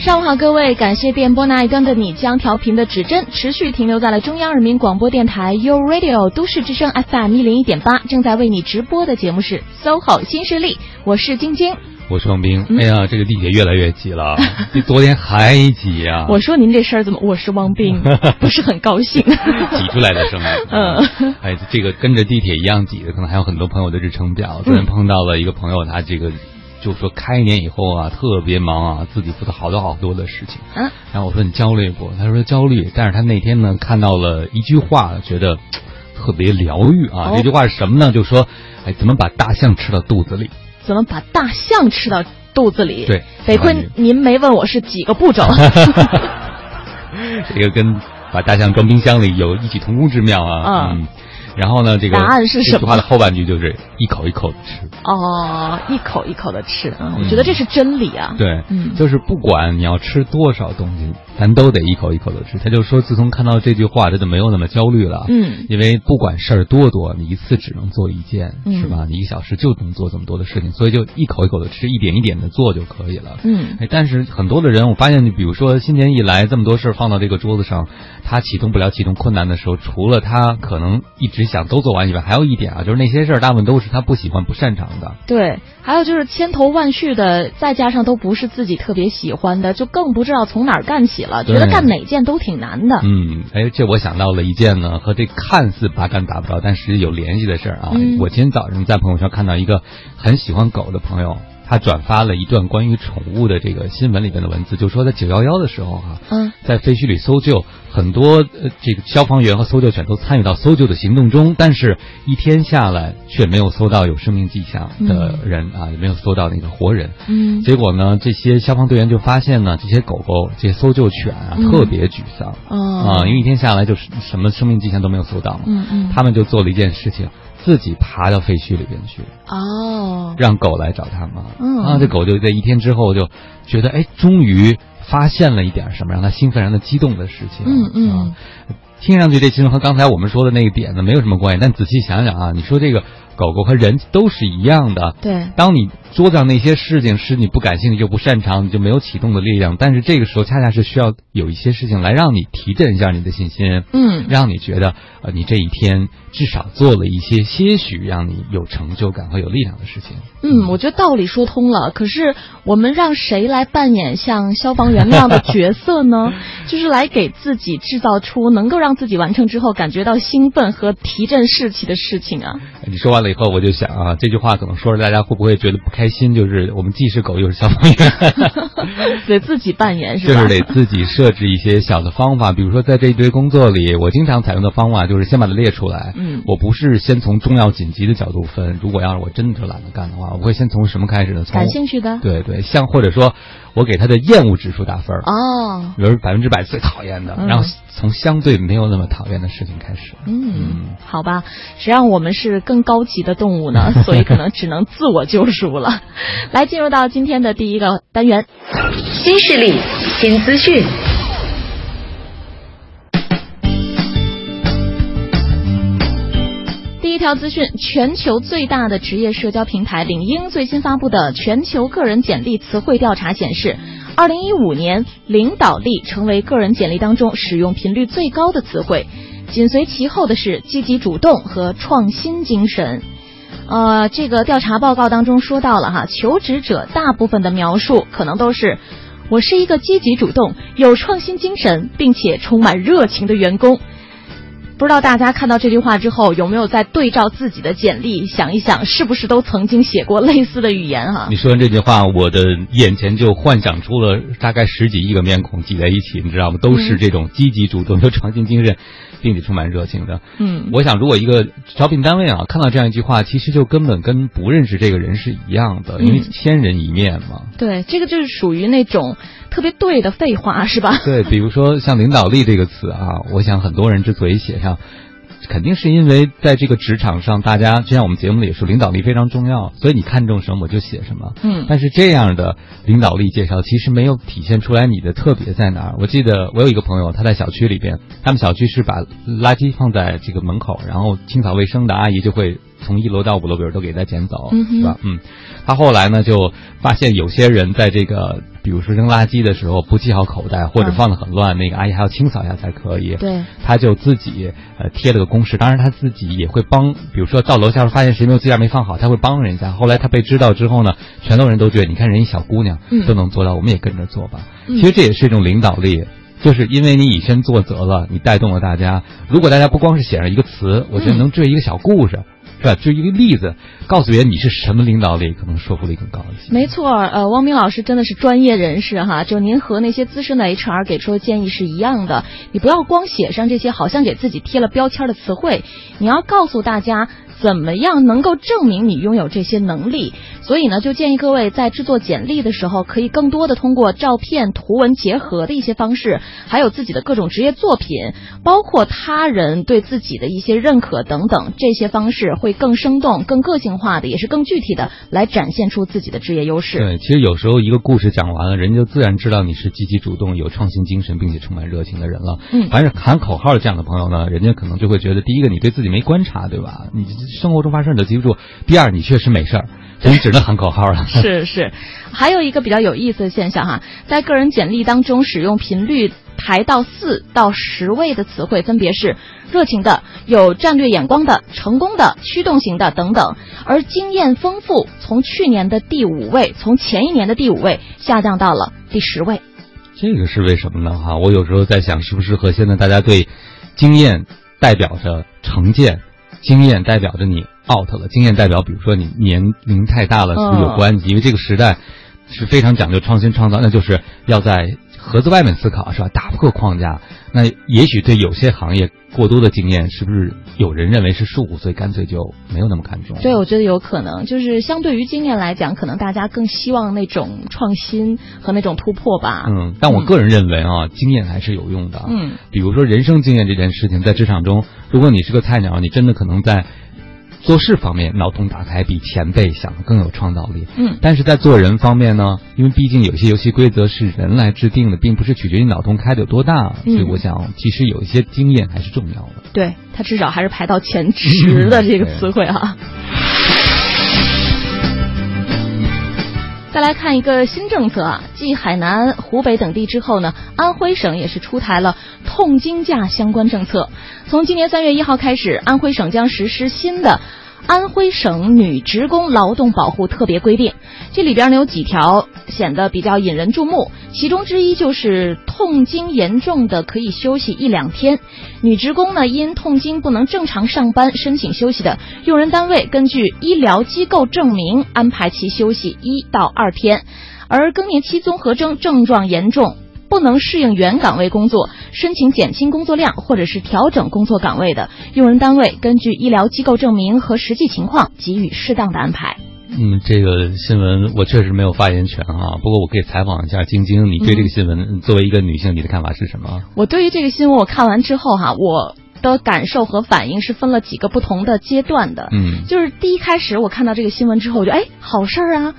上午好，各位，感谢电波那一端的你将调频的指针持续停留在了中央人民广播电台 u Radio 都市之声 FM 一零一点八，正在为你直播的节目是 SOHO 新势力，我是晶晶，我是王斌。哎呀，这个地铁越来越挤了，比 昨天还挤啊！我说您这事儿怎么？我是汪斌，不是很高兴。挤出来的声音。嗯，哎，这个跟着地铁一样挤的，可能还有很多朋友的日程表。昨天碰到了一个朋友，他这个。就说开年以后啊，特别忙啊，自己负责好多好多的事情。嗯，然后我说你焦虑不？他说焦虑。但是他那天呢，看到了一句话，觉得 特别疗愈啊。这句话是什么呢？就说，哎，怎么把大象吃到肚子里？怎么把大象吃到肚子里？对，得亏您没问我是几个步骤。这个跟把大象装冰箱里有异曲同工之妙啊。嗯。然后呢？这个答案是什么？这句话的后半句就是一口一口的吃。哦，一口一口的吃，嗯，我觉得这是真理啊。对，嗯，就是不管你要吃多少东西，咱都得一口一口的吃。他就说，自从看到这句话，他就没有那么焦虑了。嗯，因为不管事儿多多，你一次只能做一件，是吧？你一个小时就能做这么多的事情，所以就一口一口的吃，一点一点的做就可以了。嗯，哎，但是很多的人，我发现，你比如说新年一来，这么多事儿放到这个桌子上，他启动不了，启动困难的时候，除了他可能一直想都做完以外，还有一点啊，就是那些事儿大部分都是他不喜欢、不擅长的。对，还有就是千头万绪的，再加上都不是自己特别喜欢的，就更不知道从哪儿干起了，觉得干哪件都挺难的。嗯，哎，这我想到了一件呢，和这看似八竿打不着，但实际有联系的事儿啊。我今天早上在朋友圈看到一个很喜欢狗的朋友。他转发了一段关于宠物的这个新闻里边的文字，就说在九幺幺的时候啊，嗯，在废墟里搜救，很多呃这个消防员和搜救犬都参与到搜救的行动中，但是一天下来却没有搜到有生命迹象的人啊，也没有搜到那个活人。嗯，结果呢，这些消防队员就发现呢，这些狗狗、这些搜救犬啊，特别沮丧啊，因为一天下来就是什么生命迹象都没有搜到嘛。嗯嗯，他们就做了一件事情。自己爬到废墟里边去哦，让狗来找他们。嗯，啊，这狗就在一天之后就觉得，哎，终于发现了一点什么，让他兴奋、让他激动的事情。嗯嗯，听上去这其实和刚才我们说的那个点子没有什么关系，但仔细想想啊，你说这个。狗狗和人都是一样的。对，当你桌子上那些事情是你不感兴趣又不擅长，你就没有启动的力量。但是这个时候恰恰是需要有一些事情来让你提振一下你的信心，嗯，让你觉得呃你这一天至少做了一些些许让你有成就感和有力量的事情。嗯，我觉得道理说通了。可是我们让谁来扮演像消防员那样的角色呢？就是来给自己制造出能够让自己完成之后感觉到兴奋和提振士气的事情啊。你说完了。以后我就想啊，这句话可能说着大家会不会觉得不开心？就是我们既是狗又是消防员，得自己扮演是吧？就是得自己设置一些小的方法，比如说在这一堆工作里，我经常采用的方法就是先把它列出来。嗯，我不是先从重要紧急的角度分。如果要是我真的懒得干的话，我会先从什么开始呢？从感兴趣的。对对，像或者说。我给他的厌恶指数打分哦，比如百分之百最讨厌的，然后从相对没有那么讨厌的事情开始。嗯，好吧，谁让我们是更高级的动物呢，所以可能只能自我救赎了。来，进入到今天的第一个单元，新势力新资讯。条资讯：全球最大的职业社交平台领英最新发布的全球个人简历词汇调查显示，二零一五年领导力成为个人简历当中使用频率最高的词汇，紧随其后的是积极主动和创新精神。呃，这个调查报告当中说到了哈，求职者大部分的描述可能都是我是一个积极主动、有创新精神并且充满热情的员工。不知道大家看到这句话之后，有没有在对照自己的简历想一想，是不是都曾经写过类似的语言哈？你说完这句话，我的眼前就幻想出了大概十几亿个面孔挤在一起，你知道吗？都是这种积极主动、有创新精神，并且充满热情的。嗯，我想如果一个招聘单位啊看到这样一句话，其实就根本跟不认识这个人是一样的，因为千人一面嘛。对，这个就是属于那种。特别对的废话是吧？对，比如说像领导力这个词啊，我想很多人之所以写上，肯定是因为在这个职场上，大家就像我们节目里也说，领导力非常重要，所以你看中什么我就写什么。嗯，但是这样的领导力介绍其实没有体现出来你的特别在哪儿。我记得我有一个朋友，他在小区里边，他们小区是把垃圾放在这个门口，然后清扫卫生的阿姨就会。从一楼到五楼，比如都给他捡走，嗯是吧？嗯，他后来呢就发现有些人在这个，比如说扔垃圾的时候不系好口袋，或者嗯放的很乱，那个阿姨还要清扫一下才可以。对，他就自己呃贴了个公示，当然他自己也会帮，比如说到楼下发现谁没有自件没放好，他会帮人家。后来他被知道之后呢，全都人都觉得，你看人一小姑娘嗯都能做到，我们也跟着做吧。嗯其实这也是一种领导力。就是因为你以身作则了，你带动了大家。如果大家不光是写上一个词，我觉得嗯能追一个小故事，是吧？追一个例子，告诉别人你是什么领导力，可能说服力更高一些。没错，呃，汪明老师真的是专业人士哈，就您和那些资深的 HR 给出的建议是一样的，你不要光写上这些好像给自己贴了标签的词汇，你要告诉大家怎么样能够证明你拥有这些能力。所以呢，就建议各位在制作简历的时候，可以更多的通过照片、图文结合的一些方式，还有自己的各种职业作品，包括他人对自己的一些认可等等，这些方式会更生动、更个性化的，也是更具体的来展现出自己的职业优势。对，其实有时候一个故事讲完了，人家就自然知道你是积极主动、有创新精神，并且充满热情的人了。嗯凡是喊口号的这样的朋友呢，人家可能就会觉得，第一个你对自己没观察，对吧？你生活中发生你都记不住；第二，你确实没事儿，所以你只能喊口号了。是是，还有一个比较有意思的现象哈，在个人简历当中使用频率排到四到十位的词汇分别是热情的、有战略眼光的、成功的、驱动型的等等，而经验丰富从去年的第五位，从前一年的第五位下降到了第十位。这个是为什么呢？哈，我有时候在想，是不是和现在大家对经验代表着成见，经验代表着你 out 了，经验代表比如说你年龄太大了，是不是有关系？因为这个时代是非常讲究创新创造，那就是要在盒子外面思考，是吧？打破框架。那也许对有些行业过多的经验，是不是有人认为是束缚，所以干脆就没有那么看重？对，我觉得有可能，就是相对于经验来讲，可能大家更希望那种创新和那种突破吧。嗯，但我个人认为啊，经验还是有用的。嗯，比如说人生经验这件事情，在职场中，如果你是个菜鸟，你真的可能在做事方面脑洞打开，比前辈想的更有创造力。嗯但是在做人方面呢，因为毕竟有些游戏规则是人来制定的，并不是取决于脑洞开的有多大，嗯所以我想，其实有一些经验还是重要的。对，他至少还是排到前 十的这个词汇啊。再来看一个新政策啊，继海南、湖北等地之后呢，安徽省也是出台了痛经假相关政策。从今年三月一号开始，安徽省将实施新的。安徽省女职工劳动保护特别规定，这里边呢有几条显得比较引人注目，其中之一就是痛经严重的可以休息一两天。女职工呢因痛经不能正常上班申请休息的，用人单位根据医疗机构证明安排其休息一到二天，而更年期综合征症状严重。不能适应原岗位工作，申请减轻工作量或者是调整工作岗位的，用人单位根据医疗机构证明和实际情况给予适当的安排。嗯，这个新闻我确实没有发言权啊，不过我可以采访一下晶晶，你对这个新闻、作为一个女性，你的看法是什么？我对于这个新闻我看完之后哈，我的感受和反应是分了几个不同的阶段的。嗯，就是第一开始我看到这个新闻之后，我就哎，好事儿啊，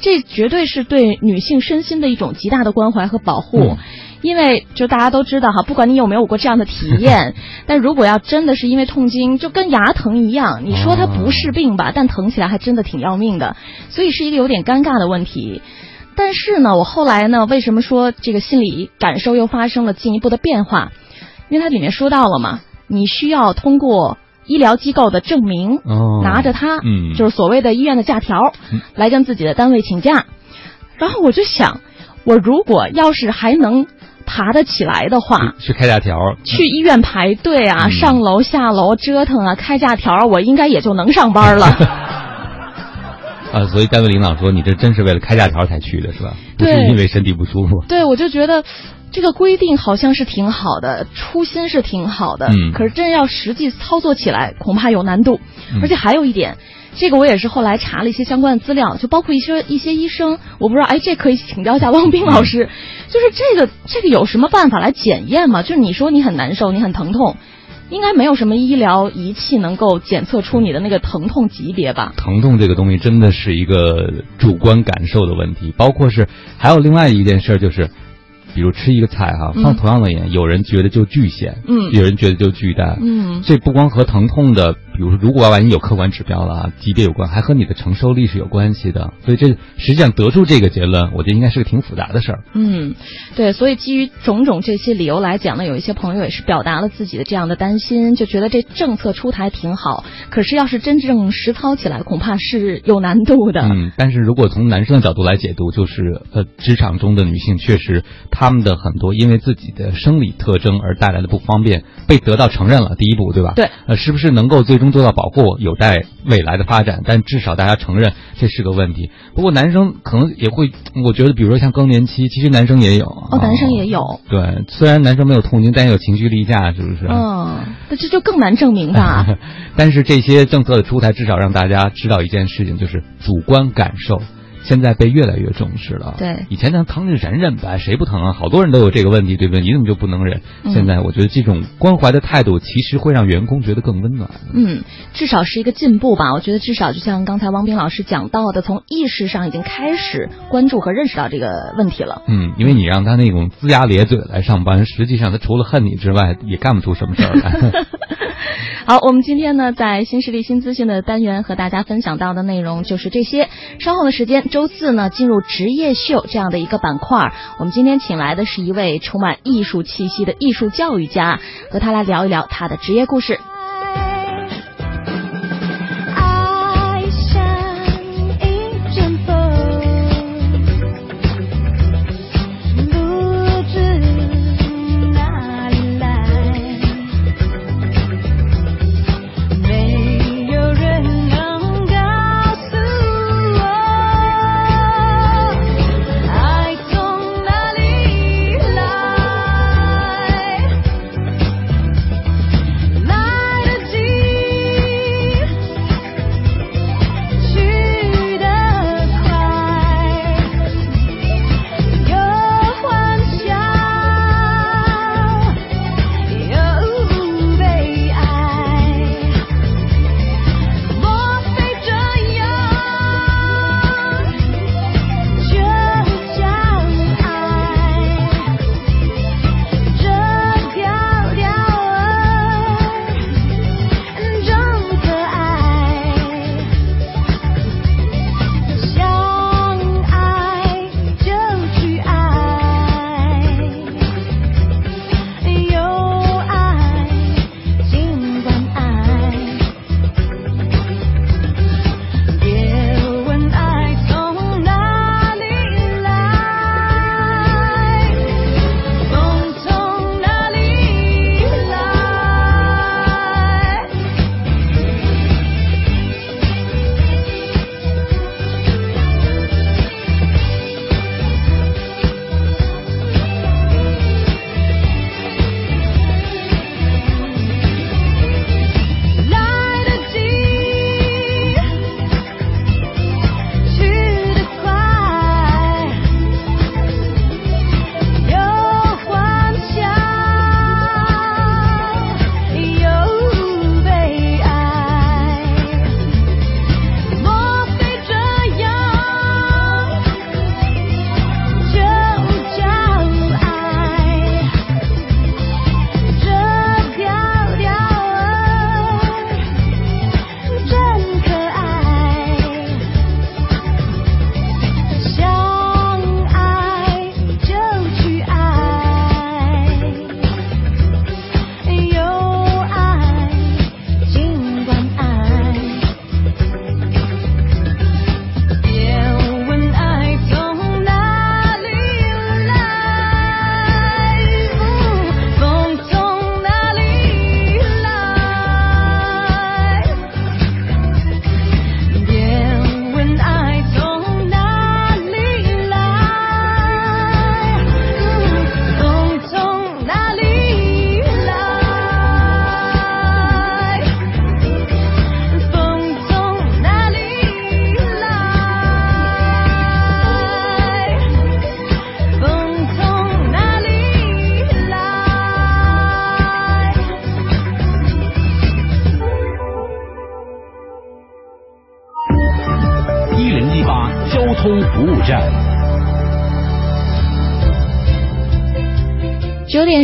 这绝对是对女性身心的一种极大的关怀和保护。嗯因为就大家都知道哈，不管你有没有过这样的体 验，但如果要真的是因为痛经，就跟牙疼一样，你说它不是病吧，但疼起来还真的挺要命的，所以是一个有点尴尬的问题。但是呢，我后来呢，为什么说这个心理感受又发生了进一步的变化？因为它里面说到了嘛，你需要通过医疗机构的证明，哦，拿着它，嗯，就是所谓的医院的假条嗯，来跟自己的单位请假。然后我就想，我如果要是还能爬得起来的话，去开假条，去医院排队啊，嗯上楼下楼折腾啊，开假条，我应该也就能上班了。啊，所以单位领导说你这真是为了开假条才去的是吧？不是对因为身体不舒服。对，我就觉得这个规定好像是挺好的，初心是挺好的，嗯可是真要实际操作起来，恐怕有难度。嗯而且还有一点，这个我也是后来查了一些相关的资料，就包括一些一些医生，我不知道，哎，这可以请教一下汪斌老师，就是这个这个有什么办法来检验吗？就是你说你很难受，你很疼痛。应该没有什么医疗仪器能够检测出你的那个疼痛级别吧？疼痛这个东西真的是一个主观感受的问题，包括是还有另外一件事就是，比如吃一个菜哈，嗯。放同样的盐，有人觉得就巨咸，嗯。有人觉得就巨淡，嗯。这不光和疼痛的比如说，如果万一有客观指标了，级别有关，还和你的承受力是有关系的。所以这实际上得出这个结论，我觉得应该是个挺复杂的事儿。嗯，对。所以基于种种这些理由来讲呢，有一些朋友也是表达了自己的这样的担心，就觉得这政策出台挺好，可是要是真正实操起来，恐怕是有难度的。嗯，但是如果从男生的角度来解读，就是呃，职场中的女性确实她们的很多因为自己的生理特征而带来的不方便被得到承认了，第一步，对吧？对。呃，是不是能够最终做到保护，有待未来的发展。但至少大家承认这是个问题。不过男生可能也会，我觉得，比如说像更年期，其实男生也有。哦，男生也有。对，虽然男生没有痛经，但也有情绪例假，是不是？嗯，那这就更难证明吧。但是这些政策的出台，至少让大家知道一件事情，就是主观感受。现在被越来越重视了。对，以前呢疼就忍忍呗，谁不疼啊？好多人都有这个问题，对不对？你怎么就不能忍？现在我觉得这种关怀的态度，其实会让员工觉得更温暖。嗯，至少是一个进步吧。我觉得至少就像刚才汪斌老师讲到的，从意识上已经开始关注和认识到这个问题了。嗯，因为你让他那种龇牙咧嘴来上班，实际上他除了恨你之外，也干不出什么事儿来。好，我们今天呢，在新势力新资讯的单元和大家分享到的内容就是这些。稍后的时间。周四呢，进入职业秀这样的一个板块。我们今天请来的是一位充满艺术气息的艺术教育家，和他来聊一聊他的职业故事。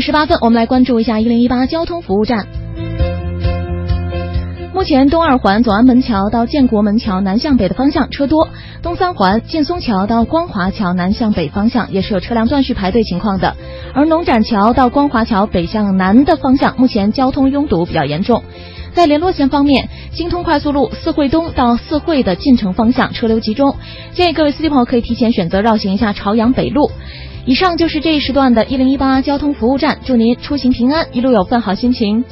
十八分，我们来关注一下一零一八交通服务站。目前东二环左安门桥到建国门桥南向北的方向车多，东三环劲松桥到光华桥南向北方向也是有车辆断续排队情况的。而农展桥到光华桥北向南的方向，目前交通拥堵比较严重。在联络线方面，京通快速路四惠东到四惠的进城方向车流集中，建议各位司机朋友可以提前选择绕行一下朝阳北路。以上就是这一时段的一零一八交通服务站，祝您出行平安，一路有份好心情。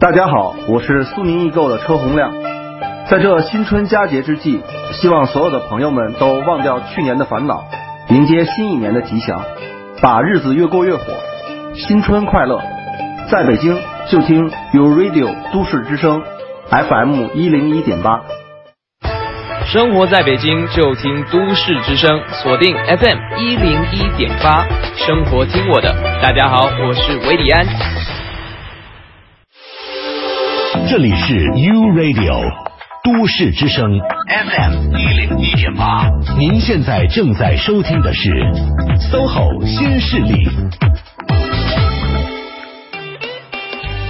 大家好，我是苏宁易购的车洪亮。在这新春佳节之际，希望所有的朋友们都忘掉去年的烦恼，迎接新一年的吉祥，把日子越过越火。新春快乐！在北京就听 u Radio 都市之声 FM 一零一点八。生活在北京就听都市之声，锁定 FM 一零一点八，生活听我的。大家好，我是韦礼安。这里是 U Radio 都市之声 FM 一零一点八，您现在正在收听的是 SOHO 新势力。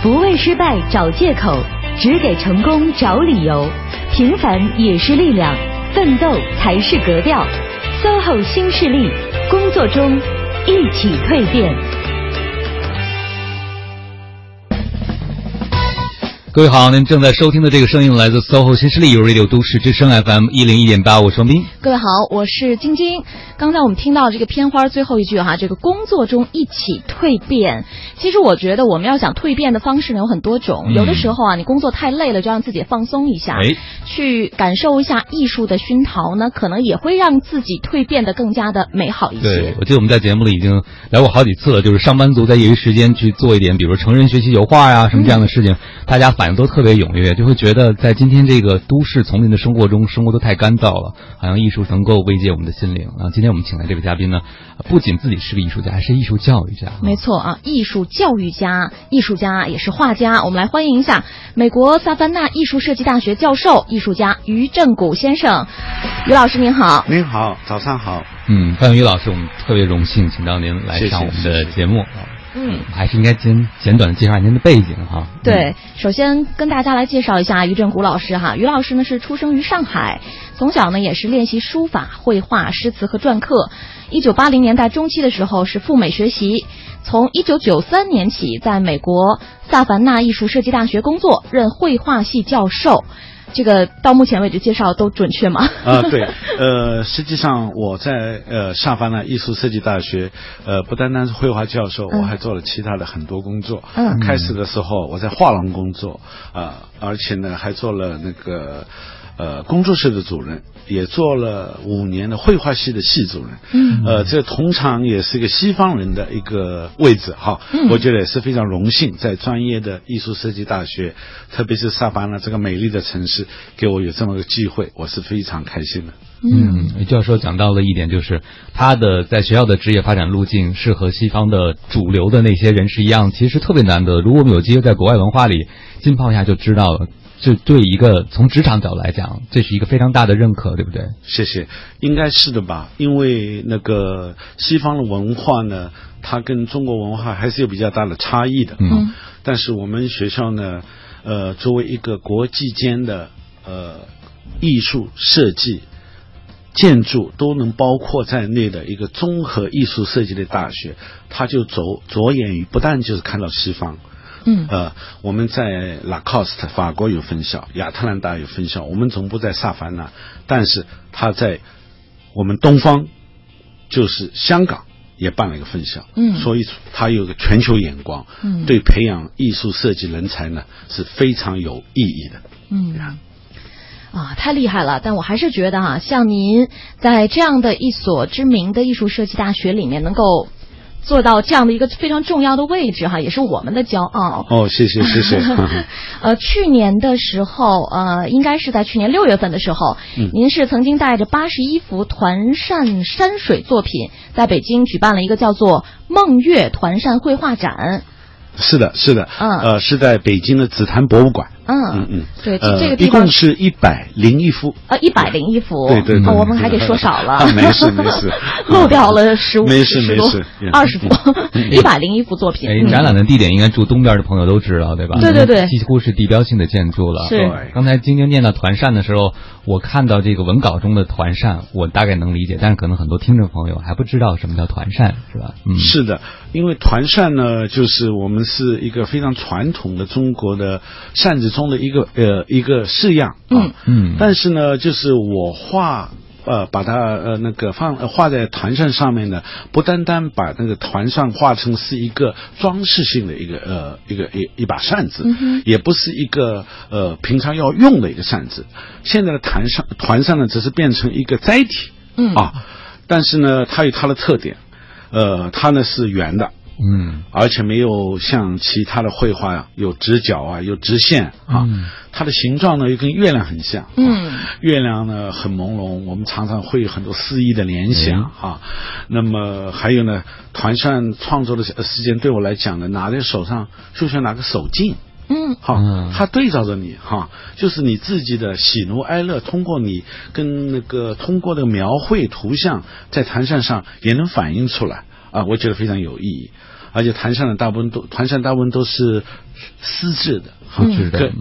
不为失败找借口，只给成功找理由。平凡也是力量，奋斗才是格调。SOHO 新势力，工作中一起蜕变。各位好，您正在收听的这个声音来自 SOHO 新势力 Radio 都市之声 FM 一零一点八，我是王斌。各位好，我是晶晶。刚才我们听到这个片花最后一句哈，这个工作中一起蜕变。其实我觉得我们要想蜕变的方式呢有很多种，有的时候啊，你工作太累了，就让自己放松一下，哎，去感受一下艺术的熏陶呢，可能也会让自己蜕变得更加的美好一些。对，我记得我们在节目里已经聊过好几次了，就是上班族在业余时间去做一点，比如成人学习油画呀什么这样的事情，大家反应都特别踊跃，就会觉得在今天这个都市丛林的生活中，生活都太干燥了，好像艺术能够慰藉我们的心灵啊。今天我们请来这位嘉宾呢，不仅自己是个艺术家，还是艺术教育家。没错啊，艺术教育家、艺术家也是画家。我们来欢迎一下美国萨凡纳艺术设计大学教授、艺术家于正谷先生。于老师您好，您好，早上好。嗯，范于老师，我们特别荣幸请到您来上我们的节目。嗯，还是应该简简短的介绍您的背景哈。对，首先跟大家来介绍一下于振谷老师哈。于老师呢是出生于上海，从小呢也是练习书法、绘画、诗词和篆刻。一九八零年代中期的时候是赴美学习，从一九九三年起在美国萨凡纳艺术设计大学工作，任绘画系教授。这个到目前为止介绍都准确吗？啊，对，呃，实际上我在呃萨凡纳艺术设计大学，呃，不单单是绘画教授，我还做了其他的很多工作。嗯，开始的时候我在画廊工作，啊，而且呢还做了那个呃工作室的主任。也做了五年的绘画系的系主任，嗯，呃，这通常也是一个西方人的一个位置哈，嗯，我觉得也是非常荣幸，在专业的艺术设计大学，特别是萨巴纳这个美丽的城市，给我有这么个机会，我是非常开心的。嗯，教授讲到了一点，就是他的在学校的职业发展路径是和西方的主流的那些人是一样，其实特别难得。如果我们有机会在国外文化里浸泡一下，就知道了。就对一个从职场角度来讲，这是一个非常大的认可，对不对？谢谢，应该是的吧？因为那个西方的文化呢，它跟中国文化还是有比较大的差异的。嗯，但是我们学校呢，呃，作为一个国际间的呃艺术设计、建筑都能包括在内的一个综合艺术设计的大学，它就着着眼于不但就是看到西方。嗯，呃，我们在 Lacoste 法国有分校，亚特兰大有分校，我们总部在萨凡纳，但是他在我们东方，就是香港也办了一个分校，嗯，所以他有个全球眼光，嗯，对培养艺术设计人才呢是非常有意义的，嗯，啊，太厉害了！但我还是觉得哈，像您在这样的一所知名的艺术设计大学里面能够。做到这样的一个非常重要的位置哈，也是我们的骄傲。哦，谢谢谢谢。呃，去年的时候，呃，应该是在去年六月份的时候，嗯、您是曾经带着八十一幅团扇山水作品，在北京举办了一个叫做“梦月团扇绘画展”。是的，是的，嗯，呃，是在北京的紫檀博物馆。嗯嗯，对，呃，这个地方一共是一百零一幅。啊，一百零一幅，对对对，我们还给说少了，啊没事没事，漏掉了十五，没事没事，二十幅，一百零一幅作品。哎，展览的地点应该住东边的朋友都知道，对吧？对对对，几乎是地标性的建筑了。是。刚才晶晶念到团扇的时候，我看到这个文稿中的团扇，我大概能理解，但是可能很多听众朋友还不知道什么叫团扇，是吧？嗯，是的，因为团扇呢，就是我们是一个非常传统的中国的扇子中的一个呃一个式样啊，嗯，但是呢，就是我画。呃，把它呃那个放画在团扇上面呢，不单单把那个团扇画成是一个装饰性的一个呃一个一一把扇子，嗯、也不是一个呃平常要用的一个扇子。现在的团扇团扇呢，只是变成一个载体，嗯啊，但是呢，它有它的特点，呃，它呢是圆的。嗯，而且没有像其他的绘画呀，有直角啊，有直线啊。嗯、它的形状呢又跟月亮很像。嗯，月亮呢很朦胧，我们常常会有很多诗意的联想啊。那么还有呢，团扇创作的时间对我来讲呢，拿在手上就像拿个手镜。嗯，好，它对照着你哈，就是你自己的喜怒哀乐，通过你跟那个通过的描绘图像，在团扇上也能反映出来啊，我觉得非常有意义。而且团上的大部分都团上大部分都是丝质的，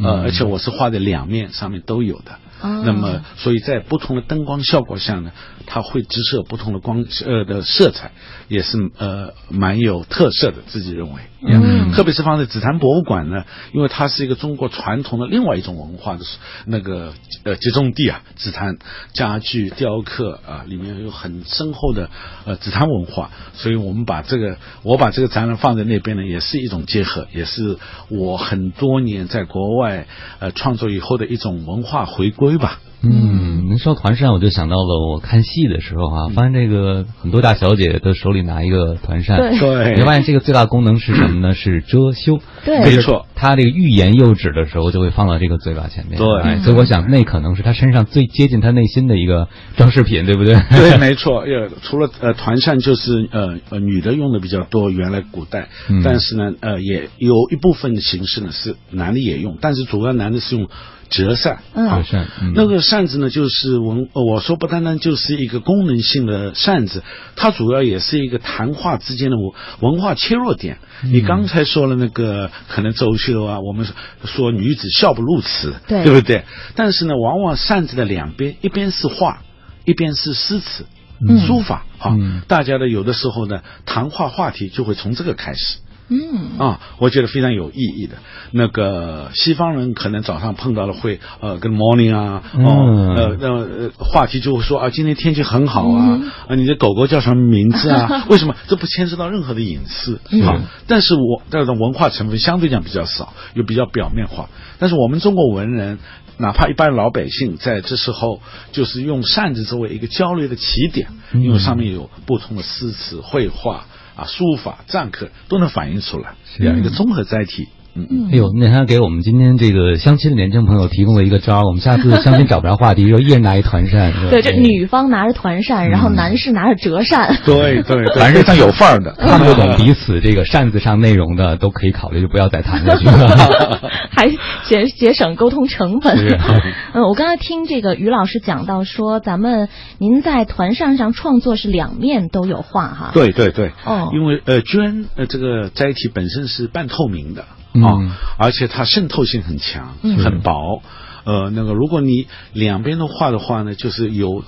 呃，而且我是画的两面上面都有的。哦、那么，所以在不同的灯光效果下呢，它会直射不同的光呃的色彩，也是呃蛮有特色的，自己认为。嗯，特别是放在紫檀博物馆呢，因为它是一个中国传统的另外一种文化的那个呃集中地啊，紫檀家具、雕刻啊，里面有很深厚的呃紫檀文化，所以我们把这个我把这个展览放在那边呢，也是一种结合，也是我很多年在国外呃创作以后的一种文化回归吧。嗯，您说团扇，我就想到了我看戏的时候啊，发现这个很多大小姐的手里拿一个团扇，对，你发现这个最大功能是什么呢？是遮羞，对，没错。他这个欲言又止的时候，就会放到这个嘴巴前面，对。哎、所以我想，那可能是他身上最接近他内心的一个装饰品，对不对？对，没错。呃，除了呃团扇，就是呃呃女的用的比较多，原来古代，嗯、但是呢，呃也有一部分的形式呢是男的也用，但是主要男的是用。折扇，嗯，扇，嗯、那个扇子呢，就是文，我说不单单就是一个功能性的扇子，它主要也是一个谈话之间的文文化切入点。嗯、你刚才说了那个可能周秀啊，我们说女子笑不露齿，对，对不对？但是呢，往往扇子的两边，一边是画，一边是诗词、嗯、书法，哈、嗯，大家的有的时候呢，谈话话题就会从这个开始。嗯啊，我觉得非常有意义的。那个西方人可能早上碰到了会呃跟 morning 啊，哦、嗯、呃那呃话题就会说啊今天天气很好啊，嗯、啊你的狗狗叫什么名字啊？为什么这不牵涉到任何的隐私啊？但是我这种文化成分相对讲比较少，又比较表面化。但是我们中国文人。哪怕一般老百姓在这时候，就是用扇子作为一个交流的起点，嗯、因为上面有不同的诗词、绘画啊、书法、篆刻都能反映出来，这样一个综合载体。嗯，哎呦，那他给我们今天这个相亲的年轻朋友提供了一个招我们下次相亲找不着话题，就一人拿一团扇。对，这女方拿着团扇，然后男士拿着折扇。对对，凡是像有范儿的，看不懂彼此这个扇子上内容的，都可以考虑就不要再谈下去了，还节节省沟通成本。是，嗯，我刚才听这个于老师讲到说，咱们您在团扇上创作是两面都有画哈。对对对，哦，因为呃绢呃这个载体本身是半透明的。嗯、啊，而且它渗透性很强，嗯、很薄。呃，那个如果你两边都画的话呢，就是有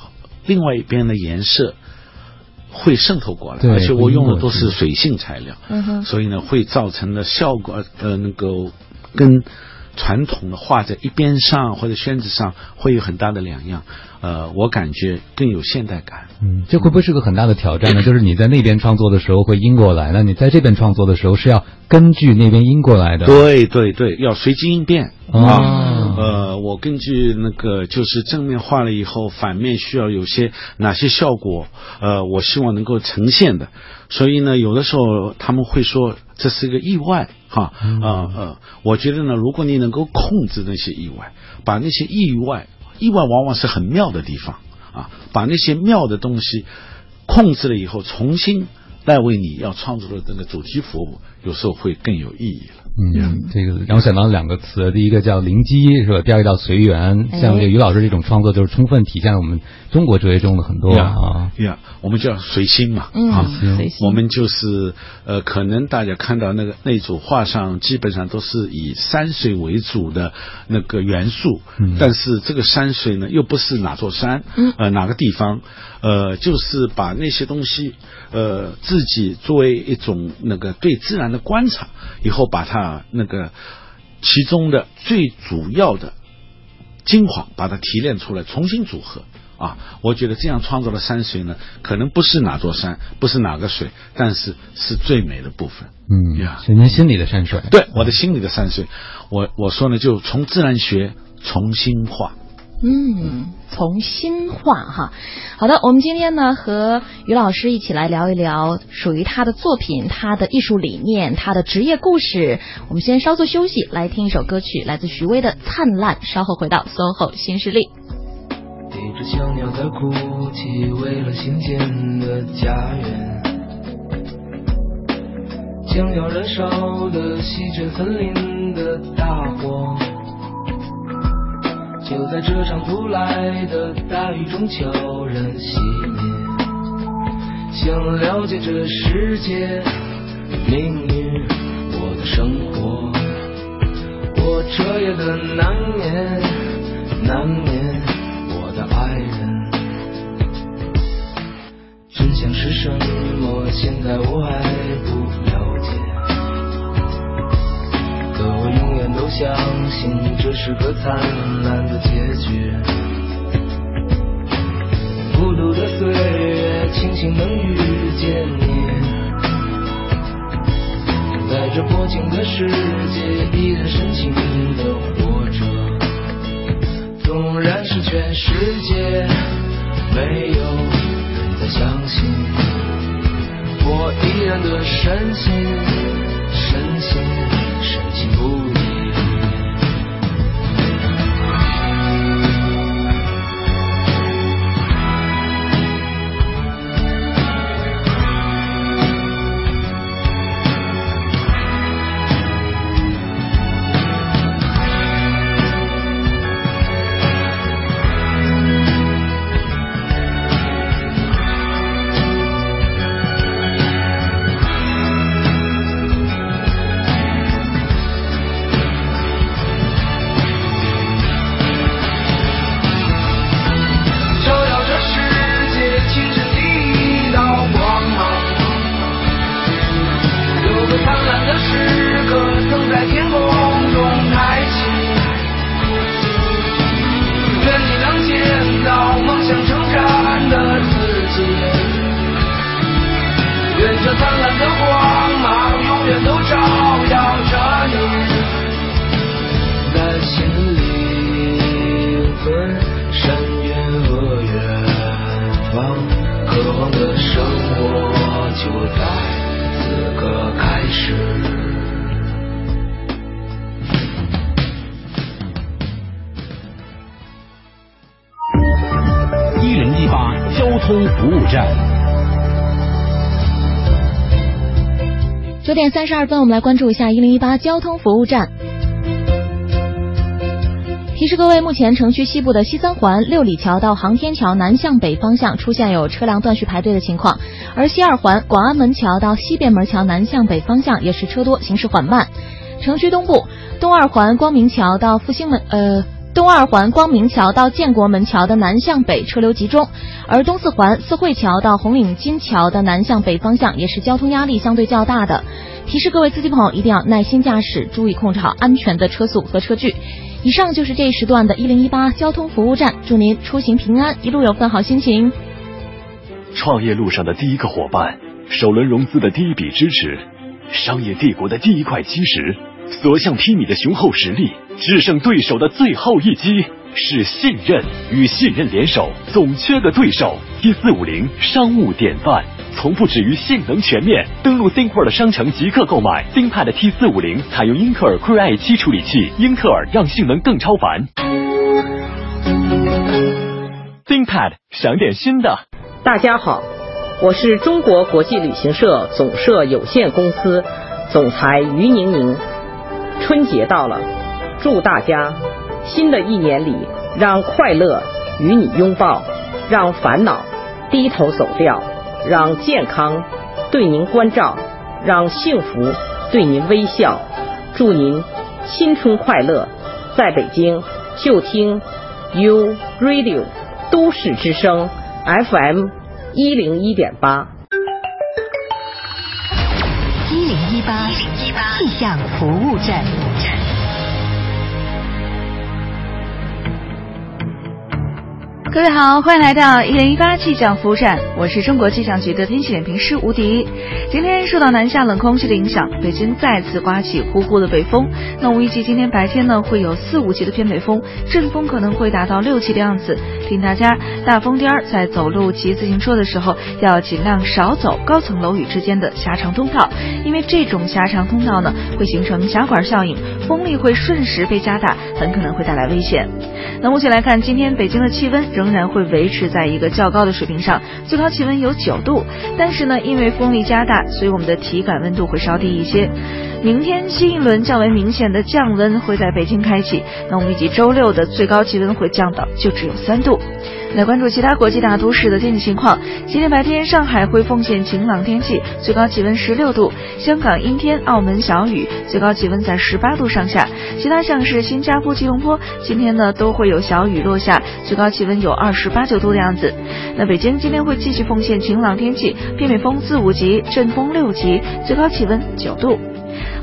另外一边的颜色会渗透过来，而且我用的都是水性材料，嗯、所以呢会造成的效果呃那个跟传统的画在一边上或者宣纸上会有很大的两样。呃，我感觉更有现代感。嗯，这会不会是个很大的挑战呢？就是你在那边创作的时候会阴过来，那你在这边创作的时候是要根据那边阴过来的。对对对，要随机应变、哦、啊。呃，我根据那个就是正面画了以后，反面需要有些哪些效果，呃，我希望能够呈现的。所以呢，有的时候他们会说这是一个意外哈啊、嗯、呃，我觉得呢，如果你能够控制那些意外，把那些意外。意外往往是很妙的地方啊，把那些妙的东西控制了以后，重新来为你要创作的这个主题服务，有时候会更有意义了。嗯，这个让我想到两个词，第一个叫灵机，是吧？第二个叫随缘。像这个于老师这种创作，就是充分体现了我们中国哲学中的很多啊。呀，我们叫随心嘛。嗯，随心。我们就是呃，可能大家看到那个那组画上，基本上都是以山水为主的那个元素。嗯。但是这个山水呢，又不是哪座山，呃，哪个地方，呃，就是把那些东西，呃，自己作为一种那个对自然的观察，以后把它。啊，那个其中的最主要的精华，把它提炼出来，重新组合啊！我觉得这样创造的山水呢，可能不是哪座山，不是哪个水，但是是最美的部分。嗯呀，是您心里的山水。对，我的心里的山水。我我说呢，就从自然学重新画。嗯，从新画哈。好的，我们今天呢和于老师一起来聊一聊属于他的作品、他的艺术理念、他的职业故事。我们先稍作休息，来听一首歌曲，来自徐巍的《灿烂》。稍后回到 SOHO 新势力。一只小鸟在哭泣，为了新建的家园，将要燃烧的西镇森林的大火。就在这场突来的大雨中悄然熄灭。想了解这世界命运，我的生活，我彻夜的难眠，难眠我的爱人。真相是什么？现在我还不明。可我永远都相信这是个灿烂的结局。孤独的岁月，庆幸能遇见你。在这薄情的世界，依然深情的活着。纵然是全世界没有人在相信，我依然的深情，深情。通服务站。九点三十二分，我们来关注一下一零一八交通服务站。提示各位，目前城区西部的西三环六里桥到航天桥南向北方向出现有车辆断续排队的情况，而西二环广安门桥到西便门桥南向北方向也是车多，行驶缓慢。城区东部东二环光明桥到复兴门呃。东二环光明桥到建国门桥的南向北车流集中，而东四环四惠桥到红领巾桥的南向北方向也是交通压力相对较大的。提示各位司机朋友一定要耐心驾驶，注意控制好安全的车速和车距。以上就是这一时段的一零一八交通服务站，祝您出行平安，一路有份好心情。创业路上的第一个伙伴，首轮融资的第一笔支持，商业帝国的第一块基石，所向披靡的雄厚实力。制胜对手的最后一击是信任，与信任联手，总缺个对手。T 四五零商务典范，从不止于性能全面。登录 ThinkPad 商城即刻购买 ThinkPad T 四五零，采用英特尔 Cray i 七处理器，英特尔让性能更超凡。ThinkPad 想点新的。大家好，我是中国国际旅行社总社有限公司总裁于宁宁。春节到了，祝大家新的一年里让快乐与你拥抱，让烦恼低头走掉，让健康对您关照，让幸福对您微笑。祝您新春快乐！在北京就听 U Radio 都市之声 FM 一零一点八。一零一八气象服务站。各位好，欢迎来到一零一八气象服务站，我是中国气象局的天气点评师吴迪。今天受到南下冷空气的影响，北京再次刮起呼呼的北风。那我预计今天白天呢会有四五级的偏北风，阵风可能会达到六级的样子。提醒大家，大风天儿在走路、骑自行车的时候，要尽量少走高层楼宇之间的狭长通道，因为这种狭长通道呢会形成狭管效应，风力会瞬时被加大，很可能会带来危险。那目前来看，今天北京的气温仍仍然会维持在一个较高的水平上，最高气温有九度。但是呢，因为风力加大，所以我们的体感温度会稍低一些。明天新一轮较为明显的降温会在北京开启，那我们预计周六的最高气温会降到就只有三度。来关注其他国际大都市的天气情况。今天白天，上海会奉献晴朗天气，最高气温十六度；香港阴天，澳门小雨，最高气温在十八度上下。其他像是新加坡、吉隆坡，今天呢都会有小雨落下，最高气温有有二十八九度的样子。那北京今天会继续奉献晴朗天气，偏北风四五级，阵风六级，最高气温九度。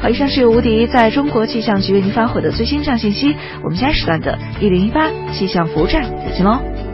好，以上是由吴迪在中国气象局为您发回的最新气象信息。我们下时段的一零一八气象服务站再见喽。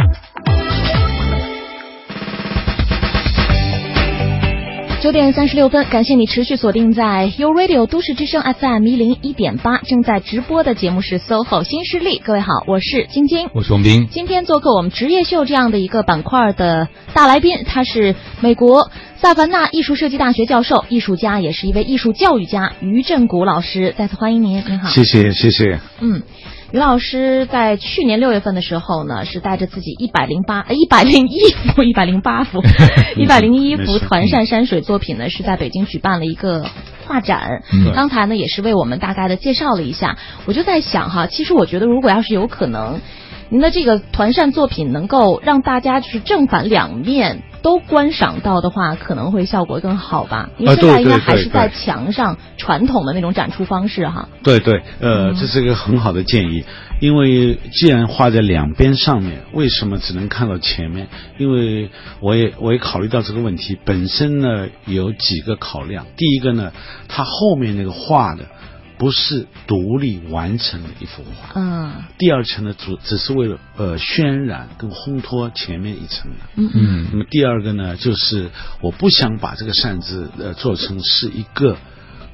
九点三十六分，感谢你持续锁定在 U Radio 都市之声 FM 一零一点八，正在直播的节目是 SOHO 新势力。各位好，我是晶晶，我是王斌。今天做客我们职业秀这样的一个板块的大来宾，他是美国萨凡纳艺术设计大学教授、艺术家，也是一位艺术教育家于振谷老师。再次欢迎您，您好。谢谢谢谢。嗯，于老师在去年六月份的时候呢，是带着自己一百零八、一百零一幅、一百零八幅 一百零一幅团扇山水作品呢，是在北京举办了一个画展。嗯刚才呢也是为我们大概的介绍了一下，我就在想哈，其实我觉得如果要是有可能，您的这个团扇作品能够让大家就是正反两面。都观赏到的话，可能会效果更好吧？因为啊现在应该还是在墙上传统的那种展出方式哈。对对，嗯呃，这是一个很好的建议，因为既然画在两边上面，为什么只能看到前面？因为我也我也考虑到这个问题本身呢有几个考量。第一个呢，它后面那个画的不是独立完成的一幅画，嗯。第二层呢主只是为了呃渲染跟烘托前面一层的。嗯嗯。那么第二个呢，就是我不想把这个扇子呃做成是一个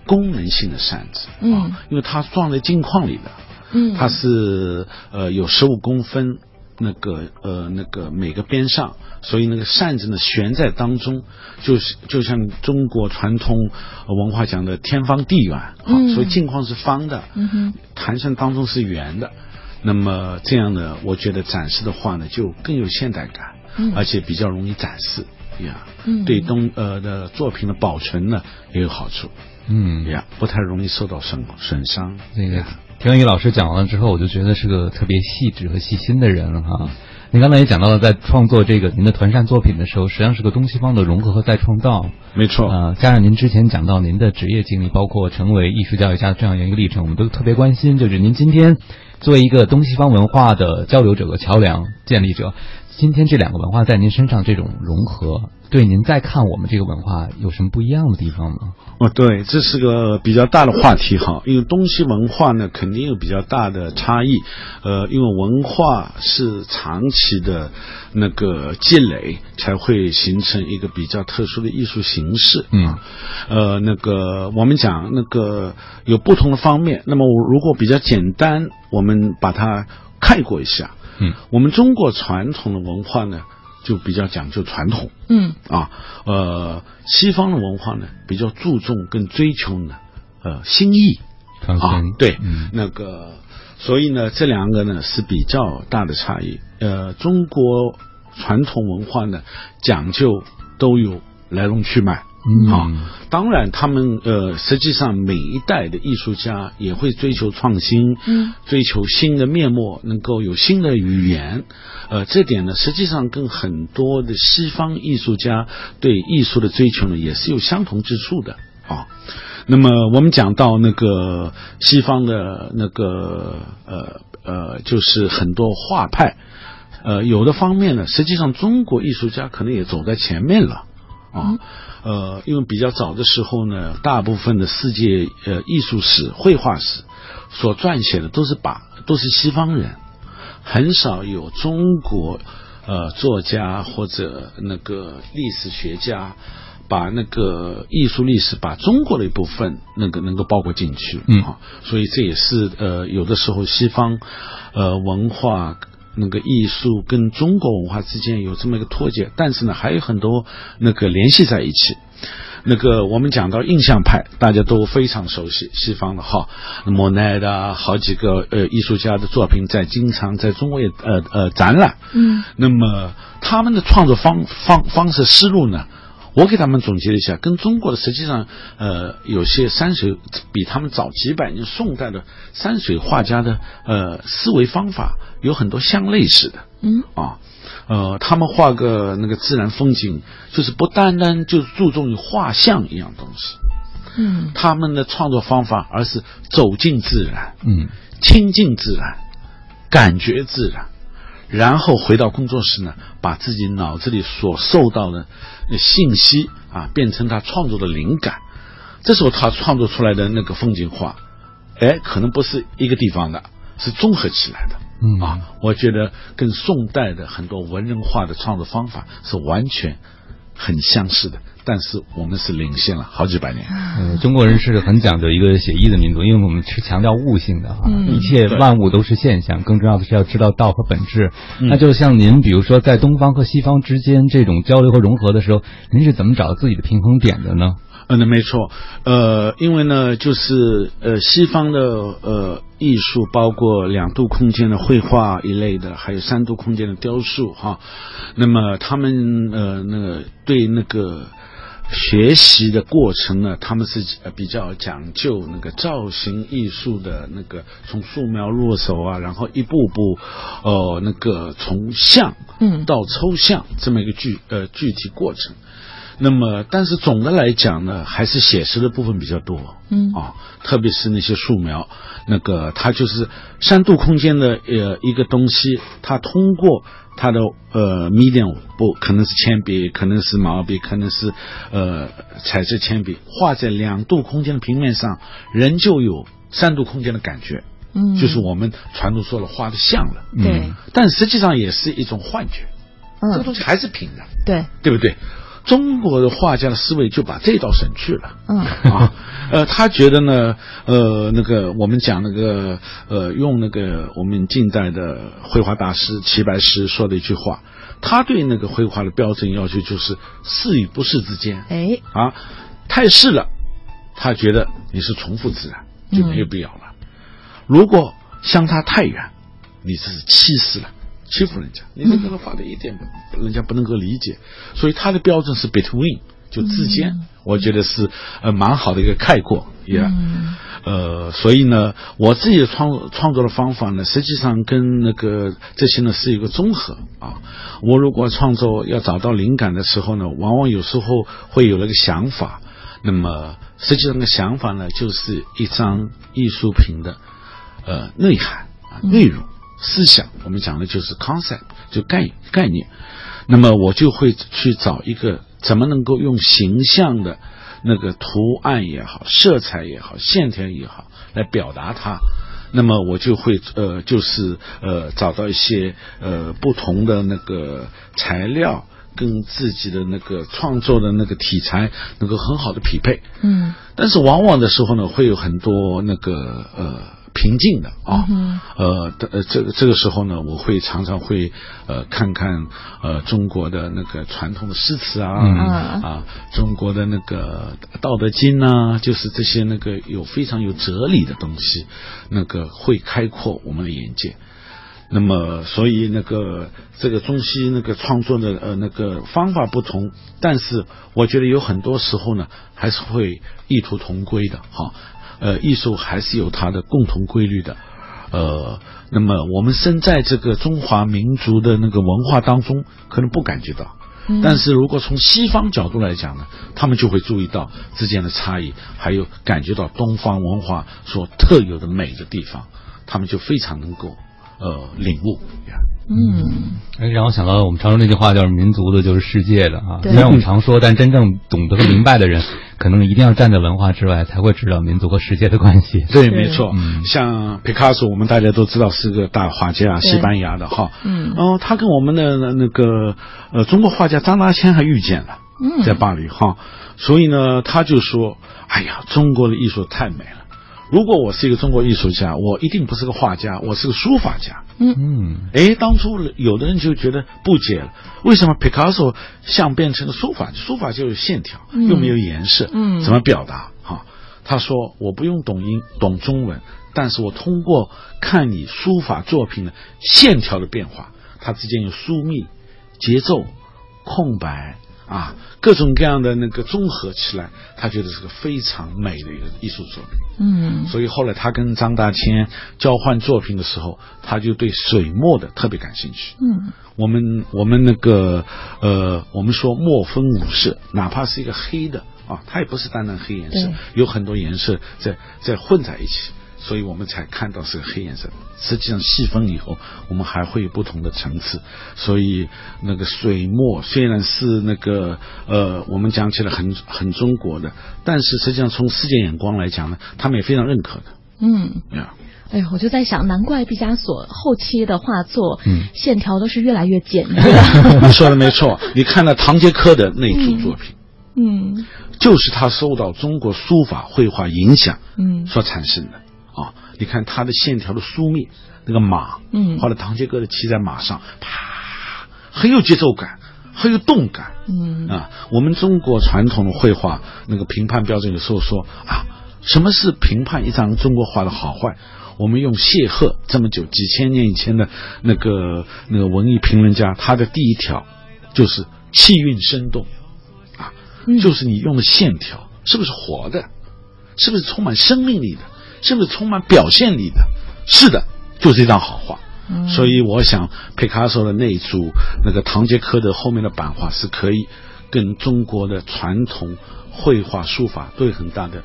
功能性的扇子，嗯。因为它装在镜框里的，嗯，它是呃有十五公分那个呃那个每个边上，所以那个扇子呢悬在当中，就是就像中国传统呃文化讲的天方地远，啊嗯所以镜框是方的，嗯哼弹扇当中是圆的。那么这样呢，我觉得展示的话呢，就更有现代感，嗯而且比较容易展示呀。嗯对东呃的作品的保存呢也有好处嗯，呀，不太容易受到损损伤。那个呀听完于老师讲完了之后，我就觉得是个特别细致和细心的人哈。您刚才也讲到了，在创作这个您的团扇作品的时候，实际上是个东西方的融合和再创造。没错，啊、加上您之前讲到您的职业经历，包括成为艺术教育家这样一个历程，我们都特别关心。就是您今天作为一个东西方文化的交流者和桥梁建立者，今天这两个文化在您身上这种融合，对您再看我们这个文化有什么不一样的地方吗？哦，对，这是个比较大的话题哈，因为东西文化呢肯定有比较大的差异，呃，因为文化是长期的那个积累才会形成一个比较特殊的艺术形式，嗯，呃，那个我们讲那个有不同的方面，那么我如果比较简单，我们把它概括一下。嗯，我们中国传统的文化呢，就比较讲究传统。嗯啊，呃，西方的文化呢，比较注重跟追求呢，呃，新意。啊，对，嗯那个，所以呢，这两个呢是比较大的差异。呃，中国传统文化呢，讲究都有来龙去脉。嗯。啊，当然，他们呃，实际上每一代的艺术家也会追求创新，嗯，追求新的面貌，能够有新的语言，呃，这点呢，实际上跟很多的西方艺术家对艺术的追求呢，也是有相同之处的。啊。那么我们讲到那个西方的那个呃呃，就是很多画派，呃，有的方面呢，实际上中国艺术家可能也走在前面了啊。呃，因为比较早的时候呢，大部分的世界呃艺术史、绘画史所撰写的都是把都是西方人，很少有中国呃作家或者那个历史学家把那个艺术历史把中国的一部分那个能够包括进去，嗯啊，所以这也是呃有的时候西方呃文化。那个艺术跟中国文化之间有这么一个脱节，但是呢，还有很多那个联系在一起。那个我们讲到印象派，大家都非常熟悉西方的哈，莫奈的好几个呃艺术家的作品在经常在中国也呃呃展览。嗯，那么他们的创作方方方式思路呢？我给他们总结了一下，跟中国的实际上，呃，有些山水比他们早几百年宋代的山水画家的呃思维方法有很多相类似的。嗯。啊，呃，他们画个那个自然风景，就是不单单就注重于画像一样东西，嗯。他们的创作方法，而是走进自然，嗯。亲近自然，感觉自然，然后回到工作室呢，把自己脑子里所受到的信息啊，变成他创作的灵感。这时候他创作出来的那个风景画，哎，可能不是一个地方的，是综合起来的。嗯啊，我觉得跟宋代的很多文人画的创作方法是完全很相似的，但是我们是领先了好几百年。嗯，中国人是很讲究一个写意的民族，因为我们是强调悟性的哈，嗯一切万物都是现象，更重要的是要知道道和本质。嗯那就像您，比如说在东方和西方之间这种交流和融合的时候，您是怎么找到自己的平衡点的呢？嗯，那没错，呃，因为呢，就是呃，西方的呃艺术，包括两度空间的绘画一类的，还有三度空间的雕塑哈。那么他们呃那个对那个学习的过程呢，他们是呃比较讲究那个造型艺术的那个从素描入手啊，然后一步步呃那个从像嗯到抽象这么一个具呃具体过程。那么，但是总的来讲呢，还是写实的部分比较多。嗯啊，特别是那些素描，那个它就是三度空间的呃一个东西，它通过它的呃 medium 不可能是铅笔，可能是毛笔，可能是呃彩色铅笔，画在两度空间的平面上，人就有三度空间的感觉。嗯，就是我们传统说了画的像了，对，但实际上也是一种幻觉，嗯这个嗯东西还是平的，对，对不对？中国的画家的思维就把这道省去了。嗯啊，呃，他觉得呢，呃，那个我们讲那个，呃，用那个我们近代的绘画大师齐白石说的一句话，他对那个绘画的标准要求就是是与不是之间哎，啊，太是了，他觉得你是重复自然，就没有必要了。如果相差太远，你这是欺死了。欺负人家，你这个画的一点不，人家不能够理解，所以他的标准是 between，就之间，我觉得是呃蛮好的一个概括，也、嗯。呃，所以呢，我自己的创创作的方法呢，实际上跟那个这些呢是一个综合啊。我如果创作要找到灵感的时候呢，往往有时候会有那个想法，那么实际上的想法呢，就是一张艺术品的呃内涵啊内容思想，我们讲的就是 concept，就概概念。那么我就会去找一个怎么能够用形象的那个图案也好、色彩也好、线条也好来表达它。那么我就会呃，就是呃，找到一些呃不同的那个材料，跟自己的那个创作的那个题材能够很好的匹配。嗯，但是往往的时候呢，会有很多那个呃瓶颈的啊。嗯呃，呃，这个这个时候呢，我会常常会呃看看呃中国的那个传统的诗词啊、嗯啊，中国的那个《道德经》呐，就是这些那个有非常有哲理的东西，那个会开阔我们的眼界。那么，所以那个这个中西那个创作的呃那个方法不同，但是我觉得有很多时候呢，还是会异途同归的哈。呃，艺术还是有它的共同规律的。呃，那么我们身在这个中华民族的那个文化当中，可能不感觉到。嗯但是如果从西方角度来讲呢，他们就会注意到之间的差异，还有感觉到东方文化所特有的美的地方，他们就非常能够呃领悟呀。嗯，哎，让我想到我们常说那句话，叫“民族的就是世界的”啊。对虽然我们常说，但真正懂得和明白的人，可能一定要站在文化之外，才会知道民族和世界的关系。对，没错。嗯像皮卡索，我们大家都知道是个大画家，西班牙的哈。嗯然后他跟我们的那个呃中国画家张大千还遇见了，嗯在巴黎哈。所以呢，他就说：“哎呀，中国的艺术太美了。如果我是一个中国艺术家，我一定不是个画家，我是个书法家。”嗯嗯哎，当初有的人就觉得不解了，为什么 Picasso 像变成了书法？书法就有线条，嗯又没有颜色，嗯怎么表达？哈，他说我不用懂英懂中文，但是我通过看你书法作品的线条的变化，它之间有疏密、节奏、空白啊，各种各样的那个综合起来，他觉得是个非常美的一个艺术作品。嗯所以后来他跟张大千交换作品的时候，他就对水墨的特别感兴趣。嗯我们我们那个呃，我们说墨分五色，哪怕是一个黑的啊，它也不是单单黑颜色，有很多颜色在在混在一起，所以我们才看到是个黑颜色。实际上细分以后，我们还会有不同的层次。所以那个水墨虽然是那个呃，我们讲起来很很中国的，但是实际上从世界眼光来讲呢，他们也非常认可的嗯。呀。哎呀，我就在想，难怪毕加索后期的画作，嗯线条都是越来越简约。你说的没错，你看了唐杰科的那组作品。嗯就是他受到中国书法绘画影响嗯所产生的啊。你看他的线条的疏密，那个马，嗯画了唐杰哥的骑在马上，啪，很有节奏感，很有动感嗯啊。我们中国传统的绘画那个评判标准有时候说啊，什么是评判一张中国画的好坏？我们用谢赫这么久几千年以前的那个那个文艺评论家，他的第一条就是气韵生动。嗯就是你用的线条是不是活的，是不是充满生命力的，是不是充满表现力的？是的，就是一张好画。嗯所以我想，皮卡索的那一组那个唐杰科的后面的版画是可以跟中国的传统绘画书法都有很大的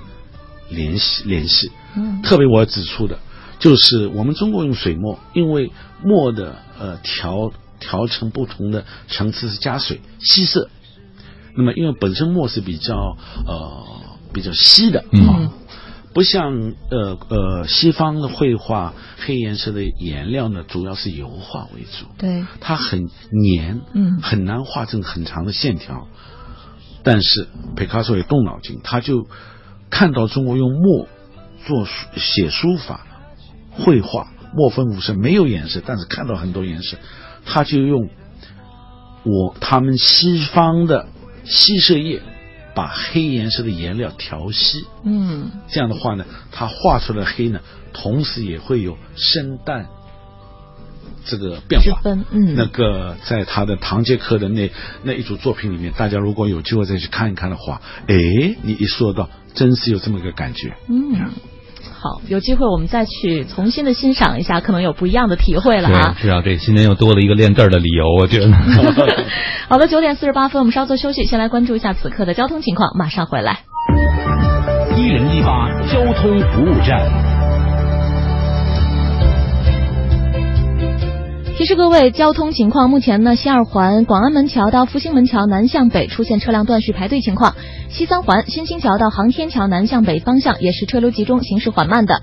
联系联系。嗯特别我要指出的，就是我们中国用水墨，因为墨的呃调调成不同的层次是加水稀色。那么因为本身墨是比较呃比较稀的不像呃呃西方的绘画黑颜色的颜料呢，主要是油画为主，对，它很黏，嗯。很难画成很长的线条。但是皮卡索也动脑筋，他就看到中国用墨做书写书法、绘画，墨分五色，没有颜色，但是看到很多颜色，他就用我他们西方的吸色液把黑颜色的颜料调稀，嗯这样的话呢，它画出来的黑呢，同时也会有深淡这个变化。分，嗯那个在他的唐杰克的那那一组作品里面，大家如果有机会再去看一看的话，哎，你一说到，真是有这么个感觉。嗯。好，有机会我们再去重新的欣赏一下，可能有不一样的体会了啊。对，至少这新年又多了一个练字儿的理由，我觉得。好的，九点四十八分，我们稍作休息，先来关注一下此刻的交通情况，马上回来。一零一八交通服务站。提示各位交通情况，目前呢，西二环广安门桥到复兴门桥南向北出现车辆断续排队情况；西三环新兴桥到航天桥南向北方向也是车流集中、行驶缓慢的。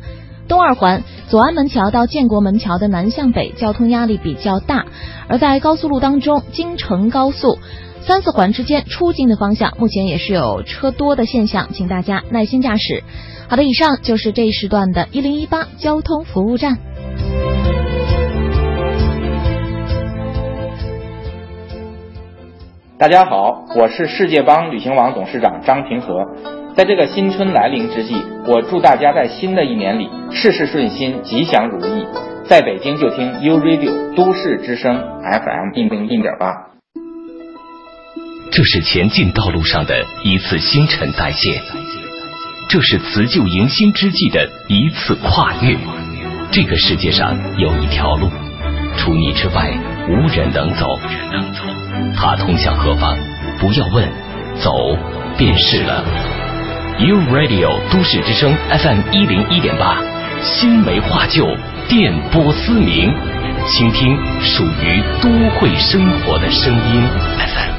东二环左安门桥到建国门桥的南向北交通压力比较大，而在高速路当中，京承高速三四环之间出京的方向目前也是有车多的现象，请大家耐心驾驶。好的，以上就是这一时段的一零一八交通服务站。大家好，我是世界帮旅行网董事长张平和。在这个新春来临之际，我祝大家在新的一年里事事顺心、吉祥如意。在北京就听 U Radio 都市之声 FM 一零一点八。这是前进道路上的一次新陈代谢，这是辞旧迎新之际的一次跨越。这个世界上有一条路，除你之外，无人能走。它通向何方？不要问，走便是了。U Radio 都市之声 FM 一零一点八，新梅化旧，电波思鸣，倾听属于都会生活的声音。FM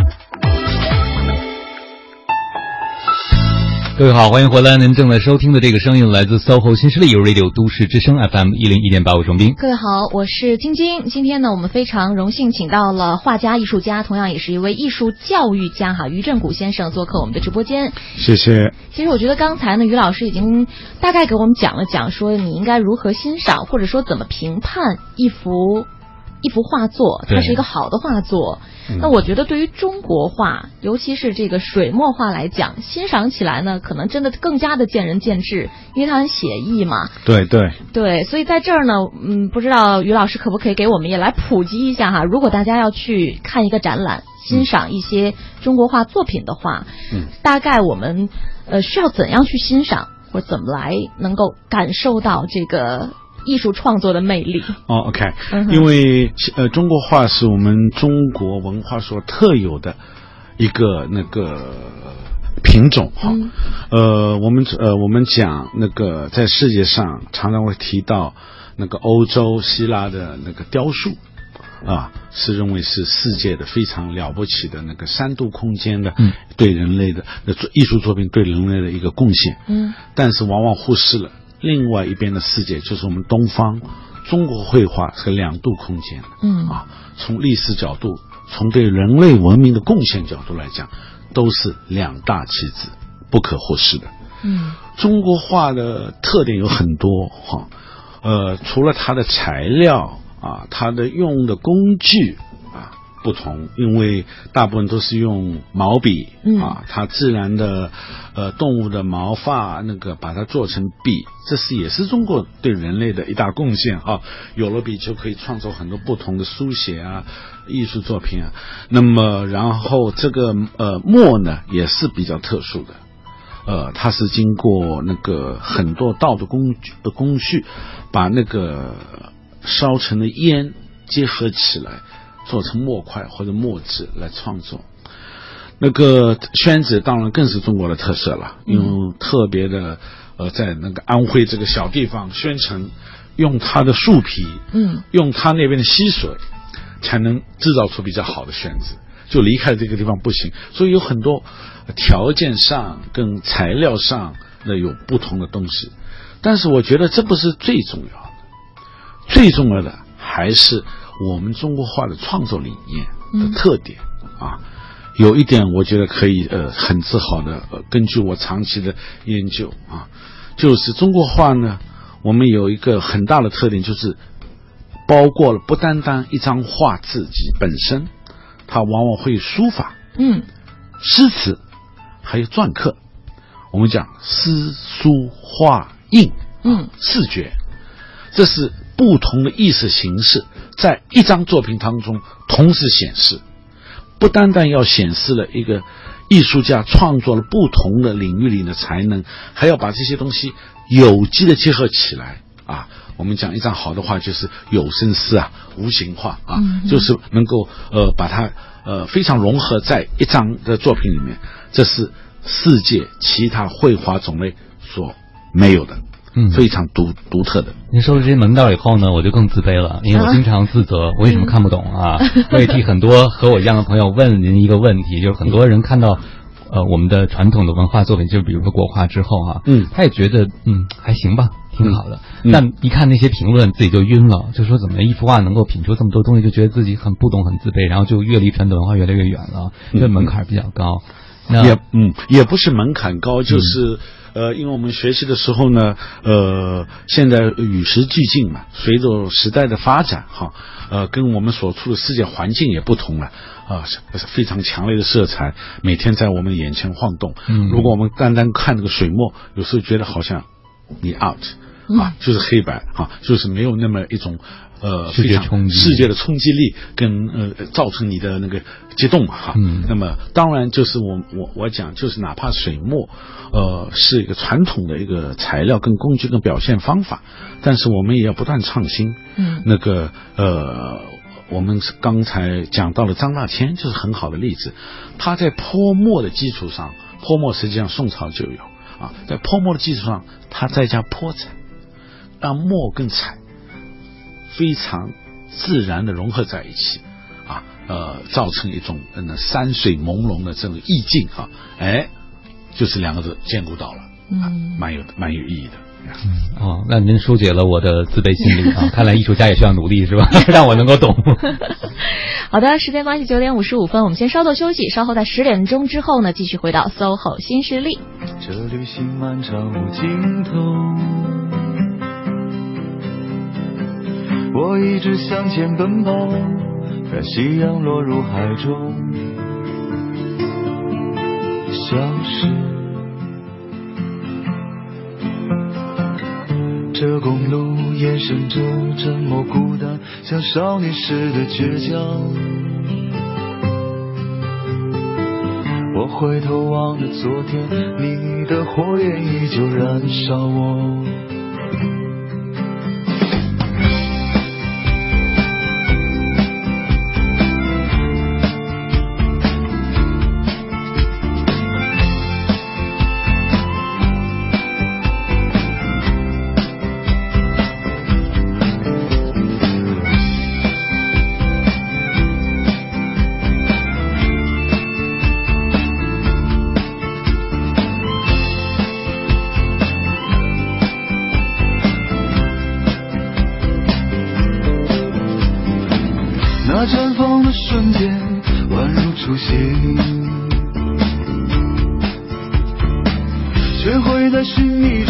各位好，欢迎回来。您正在收听的这个声音来自 SOHO 新势力 Radio 都市之声 FM 一零一点八，我是王斌。各位好，我是晶晶。今天呢，我们非常荣幸请到了画家、艺术家，同样也是一位艺术教育家哈，于振古先生做客我们的直播间。谢谢。其实我觉得刚才呢，于老师已经大概给我们讲了讲，说你应该如何欣赏，或者说怎么评判一幅一幅画作，它是一个好的画作。那我觉得对于中国画，尤其是这个水墨画来讲，欣赏起来呢，可能真的更加的见仁见智，因为它很写意嘛。对对对，所以在这儿呢，嗯，不知道于老师可不可以给我们也来普及一下哈？如果大家要去看一个展览，欣赏一些中国画作品的话，嗯，大概我们呃需要怎样去欣赏，或怎么来能够感受到这个？艺术创作的魅力哦，OK，因为呃，中国画是我们中国文化所特有的一个那个品种哈。呃，我们呃，我们讲那个在世界上常常会提到那个欧洲希腊的那个雕塑啊，是认为是世界的非常了不起的那个三度空间的对人类的那艺术作品对人类的一个贡献。嗯，但是往往忽视了。另外一边的世界就是我们东方中国绘画是两度空间的，嗯啊，从历史角度，从对人类文明的贡献角度来讲，都是两大棋子，不可忽视的。嗯，中国画的特点有很多哈，呃，除了它的材料啊，它的用的工具。不同，因为大部分都是用毛笔，啊，它自然的，呃，动物的毛发那个把它做成笔，这是也是中国对人类的一大贡献啊。有了笔就可以创作很多不同的书写啊，艺术作品啊。那么，然后这个呃墨呢也是比较特殊的，呃，它是经过那个很多道的工具的工序，把那个烧成的烟结合起来。做成墨块或者墨纸来创作，那个宣纸当然更是中国的特色了，用特别的呃，在那个安徽这个小地方宣城，用它的树皮，嗯，用它那边的溪水，才能制造出比较好的宣纸，就离开这个地方不行，所以有很多条件上跟材料上那有不同的东西，但是我觉得这不是最重要的，最重要的还是。我们中国画的创作理念的特点啊，有一点我觉得可以呃很自豪的，呃，根据我长期的研究啊，就是中国画呢，我们有一个很大的特点，就是包括了不单单一张画自己本身，它往往会书法，嗯，诗词，还有篆刻，我们讲诗书画印，嗯，视觉，这是不同的意识形式。在一张作品当中同时显示，不单单要显示了一个艺术家创作了不同的领域里的才能，还要把这些东西有机的结合起来啊。我们讲一张好的画就是有声诗啊，无形画啊，嗯就是能够呃把它呃非常融合在一张的作品里面，这是世界其他绘画种类所没有的，嗯非常独独特的。您说了这些门道以后呢，我就更自卑了，因为我经常自责我为什么看不懂啊。我也替很多和我一样的朋友问您一个问题，就是很多人看到。呃，我们的传统的文化作品，就比如说国画之后啊，嗯，他也觉得嗯还行吧，挺好的。嗯但一看那些评论，自己就晕了，就说怎么一幅画能够品出这么多东西，就觉得自己很不懂、很自卑，然后就越离传统文化越来越远了，这门槛比较高。那也嗯，也不是门槛高，就是、呃，因为我们学习的时候呢，呃，现在与时俱进嘛，随着时代的发展哈，呃，跟我们所处的世界环境也不同了啊，是非常强烈的色彩每天在我们眼前晃动。嗯如果我们单单看这个水墨，有时候觉得好像你 out 啊，就是黑白啊，就是没有那么一种。呃，视觉非常冲击世界的冲击力跟呃造成你的那个激动嘛哈。嗯那么当然就是我我我讲就是哪怕水墨，呃是一个传统的一个材料跟工具跟表现方法，但是我们也要不断创新。嗯那个呃。我们刚才讲到了张大千，就是很好的例子。他在泼墨的基础上，泼墨实际上宋朝就有啊，在泼墨的基础上，他再加泼彩，让墨更彩非常自然的融合在一起，啊，呃，造成一种嗯山水朦胧的这种意境啊，哎，就是两个字兼顾到了，嗯，蛮有蛮有意义的。嗯哦，那您疏解了我的自卑心理啊！看来艺术家也需要努力，是吧？让我能够懂。好的，时间关系，九点五十五分，我们先稍作休息，稍后在十点钟之后呢，继续回到 SOHO 新势力。这旅行漫长无尽头，我一直向前奔跑，看夕阳落入海中，消失。这公路延伸着沉默孤单，像少年时的倔强。我回头望着昨天，你的火焰依旧燃烧我。不行学会在虚拟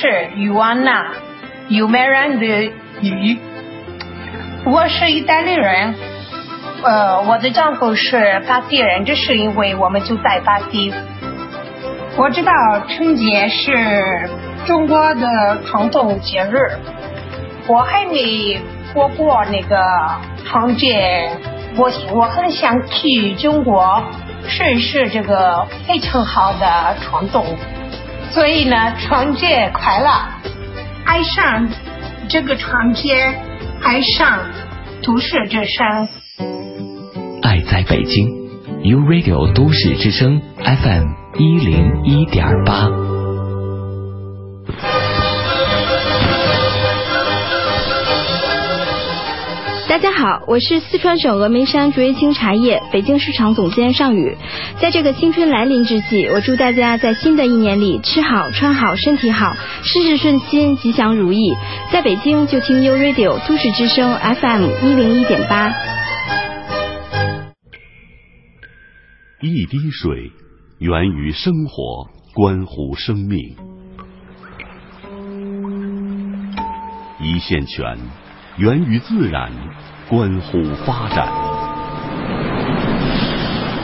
是于安娜，尤美人的于，我是意大利人，呃，我的丈夫是巴西人，这是因为我们就在巴西。我知道春节是中国的传统节日，我还没过过那个春节，我我很想去中国试一试这个非常好的传统，所以呢，春节快乐！爱上这个春节，爱上都市之声。爱在北京，U Radio 都市之声 FM 一零一点八。大家好，我是四川省峨眉山竹叶青茶叶北京市场总监尚宇。在这个新春来临之际，我祝大家在新的一年里吃好穿好身体好，事事顺心吉祥如意。在北京就听 U Radio 都市之声 FM 一零一点八。一滴水源于生活，关乎生命；一线泉。源于自然，关乎发展；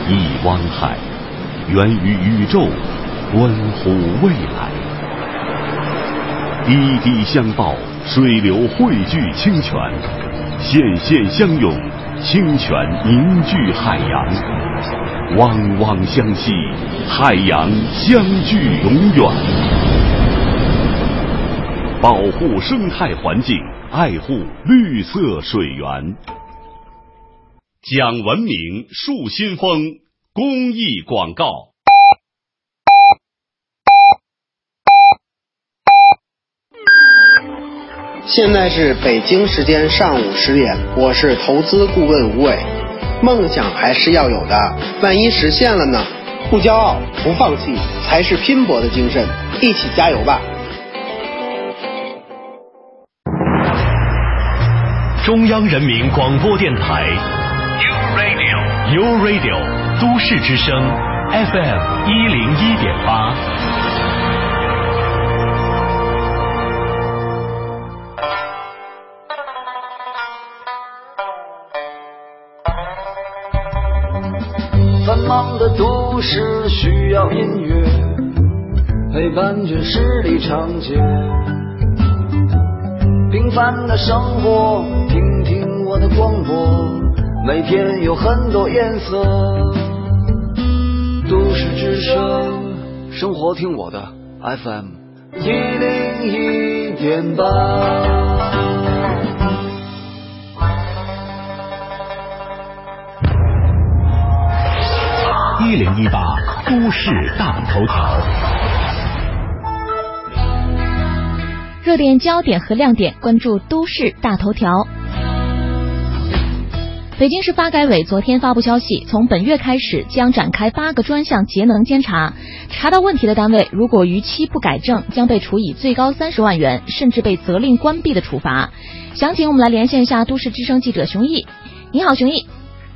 一汪海源于宇宙，关乎未来；滴滴相报，水流汇聚清泉；线线相拥，清泉凝聚海洋；汪汪相惜，海洋相聚永远。保护生态环境。爱护绿色水源，讲文明树新风公益广告。现在是北京时间上午十点，我是投资顾问吴伟。梦想还是要有的，万一实现了呢？不骄傲，不放弃，才是拼搏的精神。一起加油吧！中央人民广播电台，U Radio，U Radio，都市之声，FM 一零一点八。繁忙的都市需要音乐陪伴着十里长街。平凡的生活，听听我的广播，每天有很多颜色。都市之声，生活听我的 FM 一零一点八。一零一八都市大头条。热点焦点和亮点，关注都市大头条。北京市发改委昨天发布消息，从本月开始将展开八个专项节能监察，查到问题的单位，如果逾期不改正，将被处以最高三十万元，甚至被责令关闭的处罚。详情我们来连线一下都市之声记者熊毅。你好，熊毅。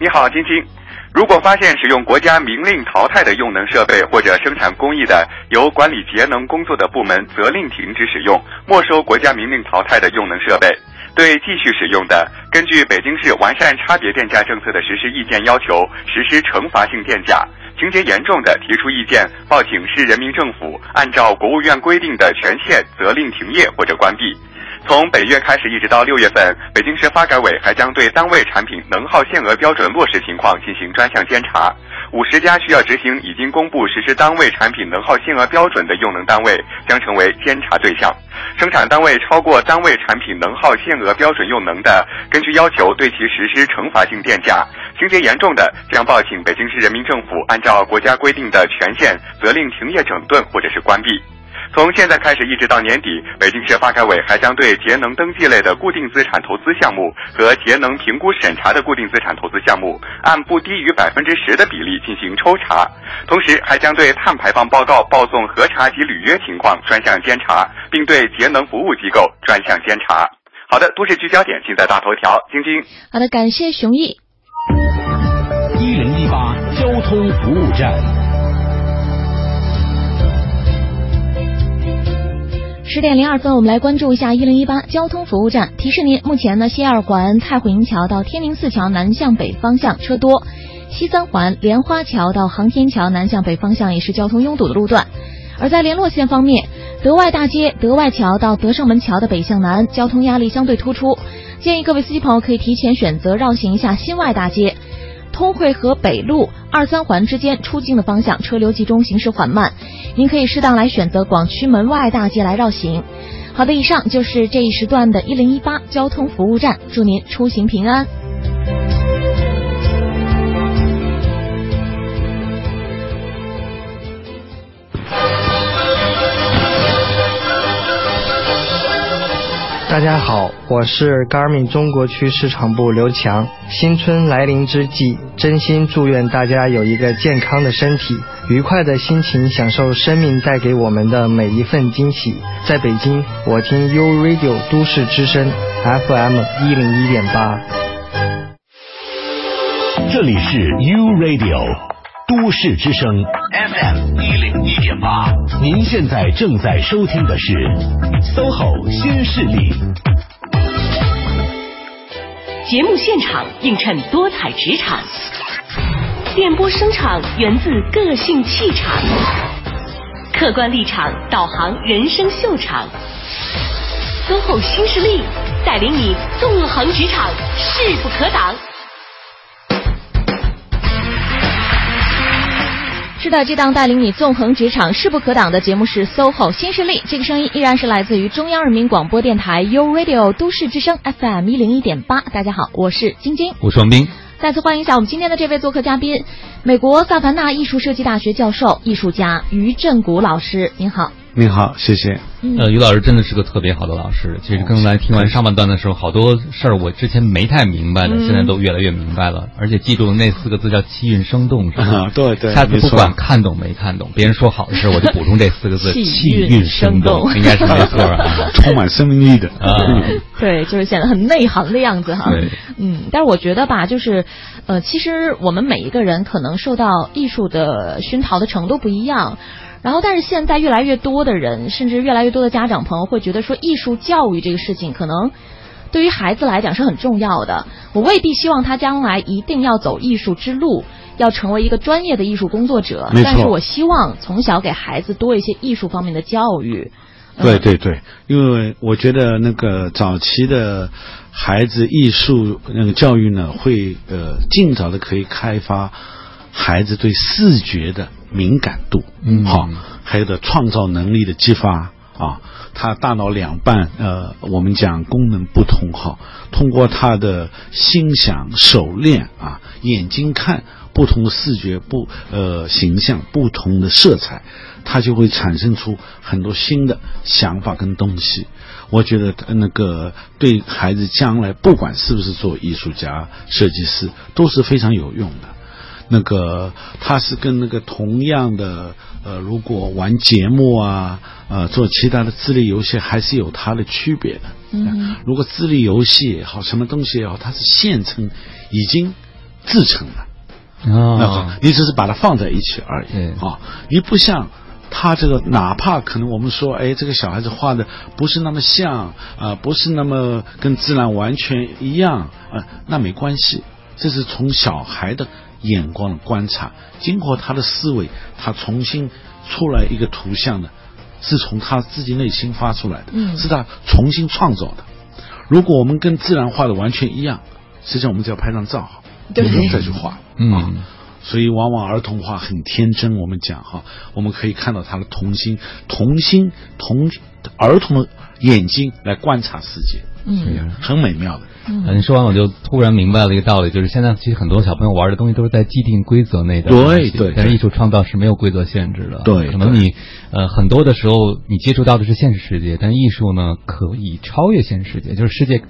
你好，晶晶。如果发现使用国家明令淘汰的用能设备或者生产工艺的，由管理节能工作的部门责令停止使用，没收国家明令淘汰的用能设备；对继续使用的，根据北京市完善差别电价政策的实施意见要求，实施惩罚性电价；情节严重的，提出意见报请市人民政府，按照国务院规定的权限责令停业或者关闭。从本月开始一直到六月份，北京市发改委还将对单位产品能耗限额标准落实情况进行专项监察。五十家需要执行已经公布实施单位产品能耗限额标准的用能单位将成为监察对象。生产单位超过单位产品能耗限额标准用能的，根据要求对其实施惩罚性电价；情节严重的，将报请北京市人民政府按照国家规定的权限责令停业整顿或者是关闭。从现在开始一直到年底，北京市发改委还将对节能登记类的固定资产投资项目和节能评估审查的固定资产投资项目，按不低于百分之十的比例进行抽查，同时还将对碳排放报告报送核查及履约情况专项监察，并对节能服务机构专项监察。好的，都市聚焦点尽在大头条，晶晶。好的，感谢熊毅。一零一八交通服务站。十点零二分，我们来关注一下一零一八交通服务站。提示您，目前呢，西二环太湖营桥到天宁寺桥南向北方向车多；西三环莲花桥到航天桥南向北方向也是交通拥堵的路段。而在联络线方面，德外大街德外桥到德胜门桥的北向南交通压力相对突出，建议各位司机朋友可以提前选择绕行一下新外大街。通惠河北路二三环之间出京的方向车流集中，行驶缓慢。您可以适当来选择广渠门外大街来绕行。好的，以上就是这一时段的一零一八交通服务站，祝您出行平安。大家好，我是 Garmin 中国区市场部刘强。新春来临之际，真心祝愿大家有一个健康的身体，愉快的心情，享受生命带给我们的每一份惊喜。在北京，我听 U Radio 都市之声 FM 一零一点八。这里是 U Radio 都市之声 FM 一零一点八，您现在正在收听的是 SOHO 新势力。节目现场映衬多彩职场，电波声场源自个性气场，客观立场导航人生秀场。SOHO 新势力带领你纵横职场，势不可挡。是的，这档带领你纵横职场、势不可挡的节目是 SOHO 新势力。这个声音依然是来自于中央人民广播电台 U Radio 都市之声 FM 一零一点八。大家好，我是晶晶，我是王斌。再次欢迎一下我们今天的这位做客嘉宾，美国萨凡纳艺术设计大学教授、艺术家于振谷老师。您好。您好，谢谢。呃，于老师真的是个特别好的老师。其实刚才听完上半段的时候，好多事儿我之前没太明白的，嗯现在都越来越明白了。而且记住那四个字叫气韵生动，是吧？啊对对下次不管看懂没看懂，别人说好的事儿，我就补充这四个字：气气韵韵生生动动，应该是没错啊。充满生命力的啊。对，就是显得很内行的样子哈。对，嗯，但是我觉得吧，就是，呃，其实我们每一个人可能受到艺术的熏陶的程度不一样。然后，但是现在越来越多的人，甚至越来越多的家长朋友会觉得说，艺术教育这个事情可能对于孩子来讲是很重要的。我未必希望他将来一定要走艺术之路，要成为一个专业的艺术工作者。但是我希望从小给孩子多一些艺术方面的教育。对对对，因为我觉得那个早期的孩子艺术那个教育呢，会呃尽早的可以开发孩子对视觉的敏感度，嗯好，还有的创造能力的激发啊，他大脑两半呃，我们讲功能不同哈，通过他的心想、手练啊，眼睛看不同的视觉不呃形象、不同的色彩，他就会产生出很多新的想法跟东西。我觉得呃那个对孩子将来不管是不是做艺术家、设计师，都是非常有用的。那个他是跟那个同样的呃，如果玩节目啊，呃，做其他的智力游戏，还是有它的区别的。嗯如果智力游戏也好，什么东西也好，它是现成已经制成的。那啊好，你只是把它放在一起而已啊，你不像。他这个哪怕可能我们说，哎，这个小孩子画的不是那么像啊、不是那么跟自然完全一样啊、那没关系，这是从小孩的眼光的观察，经过他的思维，他重新出来一个图像呢，是从他自己内心发出来的，嗯是他重新创造的。如果我们跟自然画的完全一样，实际上我们只要拍张照好，对不用再去画。嗯，所以往往儿童画很天真，我们讲哈，我们可以看到他的童心，童心童儿童的眼睛来观察世界，嗯，很美妙的。嗯，你说完我就突然明白了一个道理，就是现在其实很多小朋友玩的东西都是在既定规则内的对对但是艺术创造是没有规则限制的。对可能你呃很多的时候你接触到的是现实世界，但艺术呢可以超越现实世界，就是世界，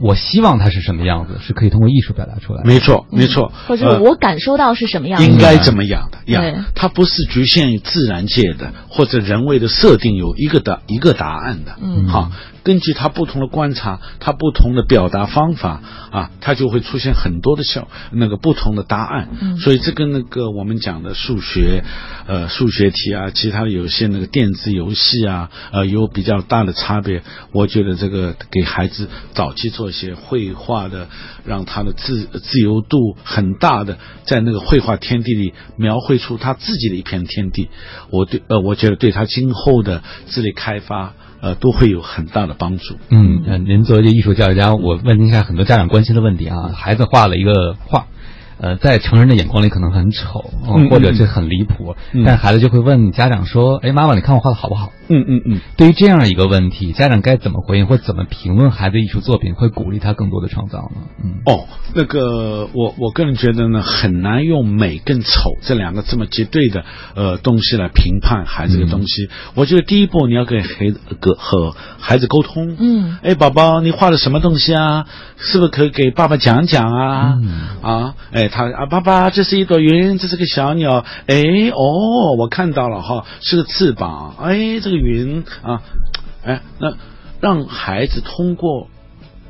我希望它是什么样子，是可以通过艺术表达出来的。没错，没错。或者我感受到是什么样子，应该怎么样的对呀？它不是局限于自然界的或者人为的设定有一个答一个答案的。嗯好，根据他不同的观察，他不同的表达方法啊，它就会出现很多的小那个不同的答案。嗯所以这跟那个我们讲的数学，呃，数学题啊，其他有些那个电子游戏啊，呃，有比较大的差别。我觉得这个给孩子早期做一些绘画的，让他的自自由度很大的，在那个绘画天地里描绘出他自己的一片天地。我对呃，我觉得对他今后的智力开发，呃，都会有很大的帮助。嗯，您作为一个艺术教育家，我问您一下很多家长关心的问题啊。孩子画了一个画，呃，在成人的眼光里可能很丑，嗯或者是很离谱，嗯但孩子就会问家长说：“哎，妈妈，你看我画的好不好？”嗯嗯嗯。对于这样一个问题，家长该怎么回应，或怎么评论孩子艺术作品，会鼓励他更多的创造呢？嗯，哦，那个我我个人觉得呢，很难用美跟丑这两个这么绝对的呃东西来评判孩子的东西。我觉得第一步你要给孩子和和孩子沟通。嗯，哎，宝宝，你画的什么东西啊？是不是可以给爸爸讲讲啊？啊，哎，他啊，爸爸，这是一朵云，这是个小鸟。哎，哦，我看到了哈，是个翅膀。哎，这个云啊，哎，那让孩子通过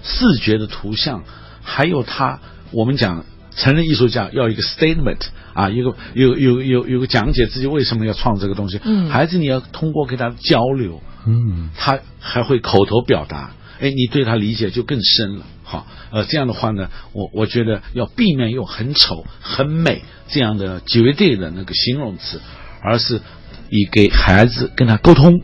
视觉的图像，还有他，我们讲成人艺术家要一个 statement 啊，一个有有有有个讲解自己为什么要创这个东西。嗯孩子你要通过跟他交流，嗯，他还会口头表达，哎，你对他理解就更深了。好，呃，这样的话呢，我我觉得要避免用很丑、很美这样的绝对的那个形容词，而是以给孩子跟他沟通、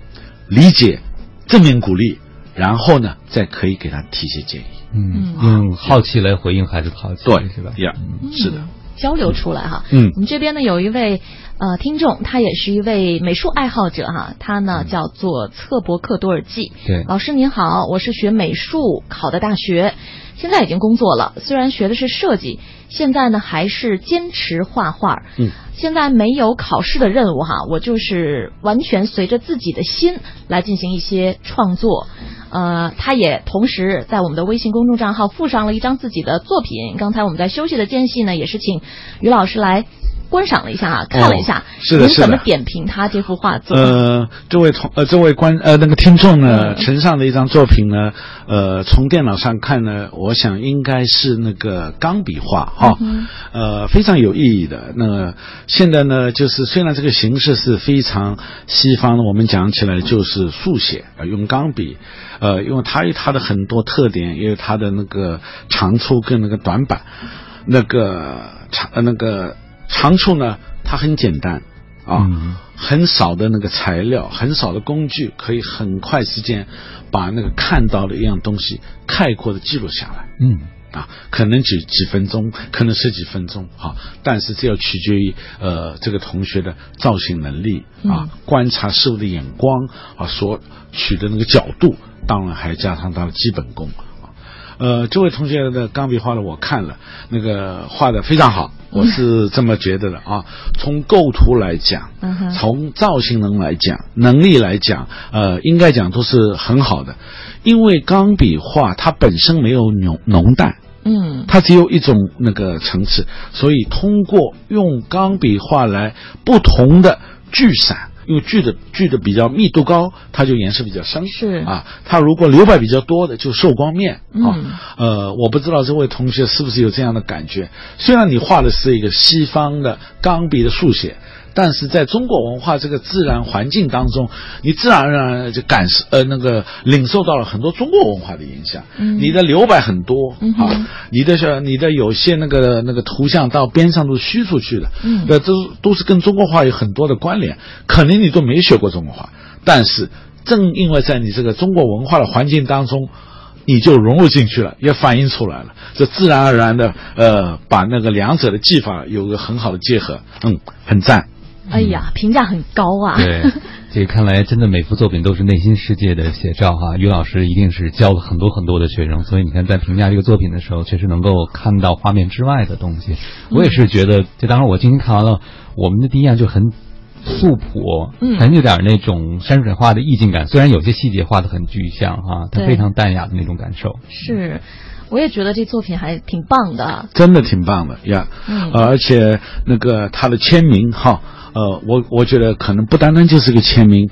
理解、正面鼓励，然后呢，再可以给他提些建议。嗯，用好奇来回应孩子的好奇，对，是吧？呀，是的。交流出来哈。嗯。我们这边呢有一位呃听众，他也是一位美术爱好者哈，他呢叫做策伯克多尔季。对。老师您好，我是学美术考的大学，现在已经工作了，虽然学的是设计，现在呢还是坚持画画。嗯。现在没有考试的任务哈，我就是完全随着自己的心来进行一些创作。呃，他也同时在我们的微信公众账号附上了一张自己的作品。刚才我们在休息的间隙呢，也是请于老师来观赏了一下啊，看了一下。是的是的您怎么点评他这幅画作？呃，这位同呃这位观呃那个听众呢，呈上的一张作品呢，呃，从电脑上看呢，我想应该是那个钢笔画哈，嗯呃，非常有意义的。那现在呢，就是虽然这个形式是非常西方的，我们讲起来就是速写，呃用钢笔，呃，因为它有它的很多特点，也有它的那个长处跟那个短板，那个长呃那个长处呢，它很简单啊。很少的那个材料，很少的工具，可以很快时间把那个看到的一样东西概括的记录下来。嗯，啊，可能几几分钟，可能十几分钟，哈、但是这要取决于呃这个同学的造型能力啊，观察事物的眼光啊，所取的那个角度，当然还加上他的基本功啊。呃，这位同学的钢笔画的我看了，那个画的非常好，我是这么觉得的啊。从构图来讲，嗯从造型能来讲，能力来讲，呃，应该讲都是很好的。因为钢笔画它本身没有浓浓淡，嗯它只有一种那个层次，所以通过用钢笔画来不同的聚散，因为聚的聚的比较密度高，它就颜色比较深。是啊，它如果留白比较多的，就受光面啊。嗯呃，我不知道这位同学是不是有这样的感觉。虽然你画的是一个西方的钢笔的速写。但是在中国文化这个自然环境当中，你自然而然就感受呃那个领受到了很多中国文化的影响。嗯你的留白很多、嗯啊，你的是你的有些那个那个图像到边上都是虚出去的，嗯呃，这都是跟中国画有很多的关联。可能你都没学过中国画，但是正因为在你这个中国文化的环境当中。你就融入进去了，也反映出来了，这自然而然的，呃，把那个两者的技法有个很好的结合，嗯，很赞。哎呀，评价很高啊。对，这看来真的每幅作品都是内心世界的写照哈。于老师一定是教了很多很多的学生，所以你看在评价这个作品的时候，确实能够看到画面之外的东西。我也是觉得，这当然我今天看完了，我们的第一印象就很素朴，嗯很有点那种山水画的意境感。虽然有些细节画的很具象哈，它对非常淡雅的那种感受。是，我也觉得这作品还挺棒的。真的挺棒的呀，嗯呃而且那个他的签名哈，呃，我我觉得可能不单单就是个签名，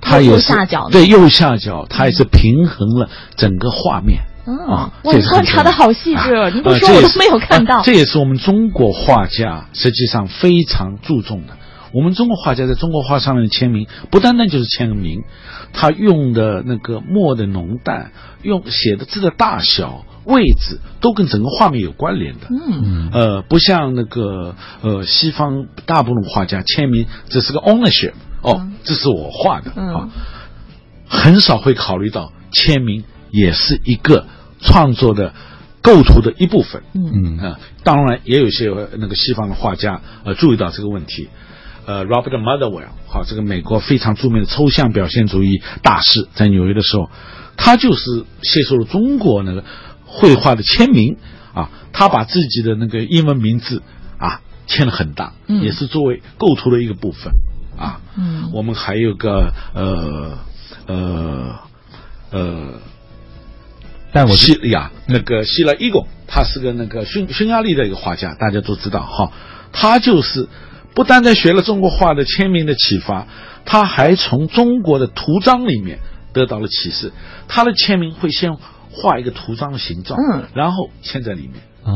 他也右是下角对右下角，他也是平衡了整个画面。啊啊，哇，这是很你观察的好细致，你不说我都没有看到。啊这也是我们中国画家实际上非常注重的。我们中国画家在中国画上面的签名，不单单就是签个名，他用的那个墨的浓淡，用写的字的大小、位置，都跟整个画面有关联的。嗯呃，不像那个呃西方大部分画家签名只是个 ownership，哦，这是我画的嗯啊，很少会考虑到签名也是一个创作的构图的一部分。嗯啊，当然也有些那个西方的画家呃注意到这个问题。呃，Robert Motherwell，好，这个美国非常著名的抽象表现主义大师，在纽约的时候，他就是接受了中国那个绘画的签名啊，他把自己的那个英文名字啊签了很大，嗯也是作为构图的一个部分啊。嗯我们还有个呃呃呃，但我希呀，那个希拉伊贡，他是个那个匈匈牙利的一个画家，大家都知道哈。他就是不单单学了中国画的签名的启发，他还从中国的图章里面得到了启示。他的签名会先画一个图章的形状，嗯，然后嵌在里面。啊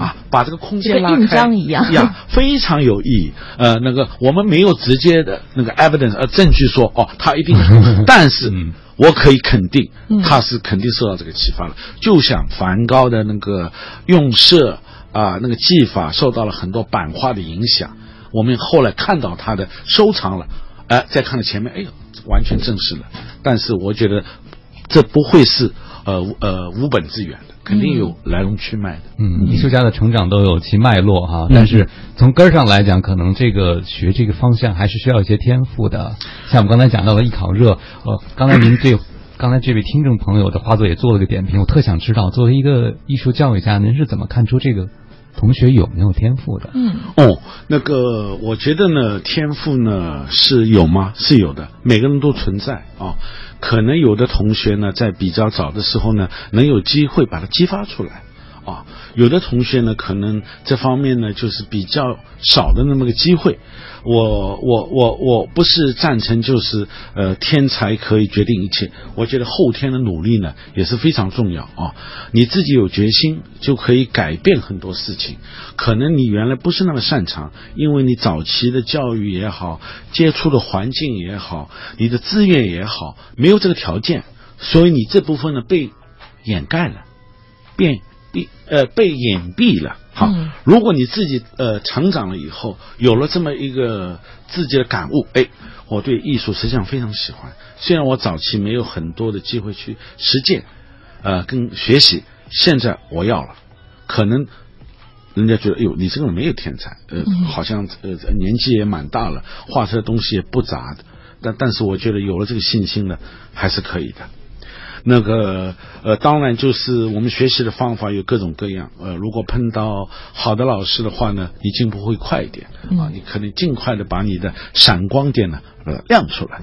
啊，把这个空间拉开章一样呀，非常有意义。呃，那个我们没有直接的那个 evidence 呃证据说哦，他一定，但是我可以肯定嗯，他是肯定受到这个启发了。就像梵高的那个用色啊、那个技法受到了很多版画的影响，我们后来看到他的收藏了，哎、再看到前面，哎呦，完全证实了。但是我觉得这不会是呃呃无本之源的，肯定有来龙去脉的。嗯，艺术家的成长都有其脉络哈，嗯但是从根儿上来讲，可能这个学这个方向还是需要一些天赋的。像我们刚才讲到了艺考热，呃，刚才您对 刚才这位听众朋友的画作也做了个点评，我特想知道，作为一个艺术教育家，您是怎么看出这个同学有没有天赋的？嗯哦，那个我觉得呢，天赋呢是有吗？是有的，每个人都存在啊。可能有的同学呢，在比较早的时候呢，能有机会把它激发出来。啊。有的同学呢，可能这方面呢，就是比较少的那么个机会。我我我我不是赞成就是呃天才可以决定一切，我觉得后天的努力呢也是非常重要啊。你自己有决心就可以改变很多事情。可能你原来不是那么擅长，因为你早期的教育也好，接触的环境也好，你的资源也好，没有这个条件，所以你这部分呢被掩盖了，变被呃被隐蔽了。好，嗯如果你自己呃成长了以后，有了这么一个自己的感悟，哎，我对艺术实际上非常喜欢。虽然我早期没有很多的机会去实践，呃，跟学习，现在我要了，可能。人家觉得，哎呦，你这个人没有天才，呃，嗯好像呃年纪也蛮大了，画出来的东西也不杂的，但但是我觉得有了这个信心呢，还是可以的。那个呃，当然就是我们学习的方法有各种各样。呃，如果碰到好的老师的话呢，你进步会快一点啊，你可能尽快的把你的闪光点呢呃亮出来。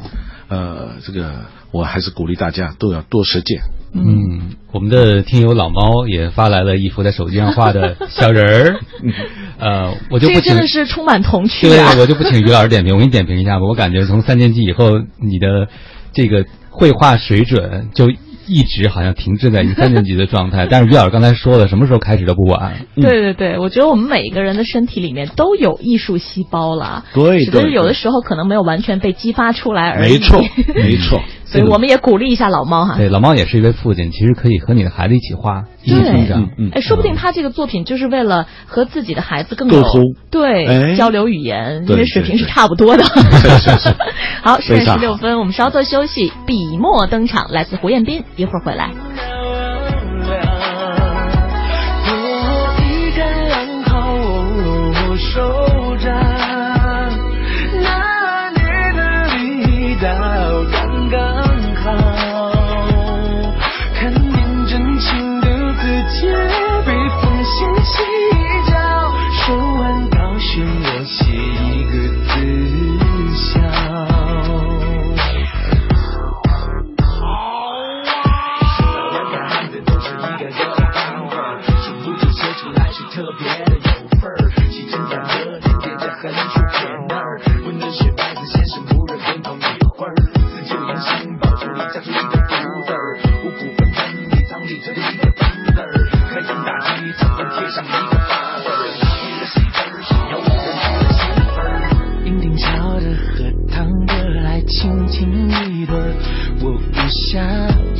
呃，这个我还是鼓励大家都要多实践。嗯，我们的听友老猫也发来了一幅在手机上画的小人儿，呃，我就不请这真的是充满童趣对啊！，我就不请于老师点评，我给你点评一下吧。我感觉从三年级以后，你的这个绘画水准就一直好像停滞在一三年级的状态。但是于老师刚才说了，什么时候开始都不晚。嗯对对对，我觉得我们每一个人的身体里面都有艺术细胞了，对只不过对有的时候可能没有完全被激发出来而已。没错，没错。所以我们也鼓励一下老猫哈。对，老猫也是一位父亲，其实可以和你的孩子一起画，一起成长。嗯哎，说不定他这个作品就是为了和自己的孩子更有沟通对、哎交流语言，因为水平是差不多的。好，十点十六分，我们稍作休息，笔墨登场，来自胡彦斌，一会儿回来。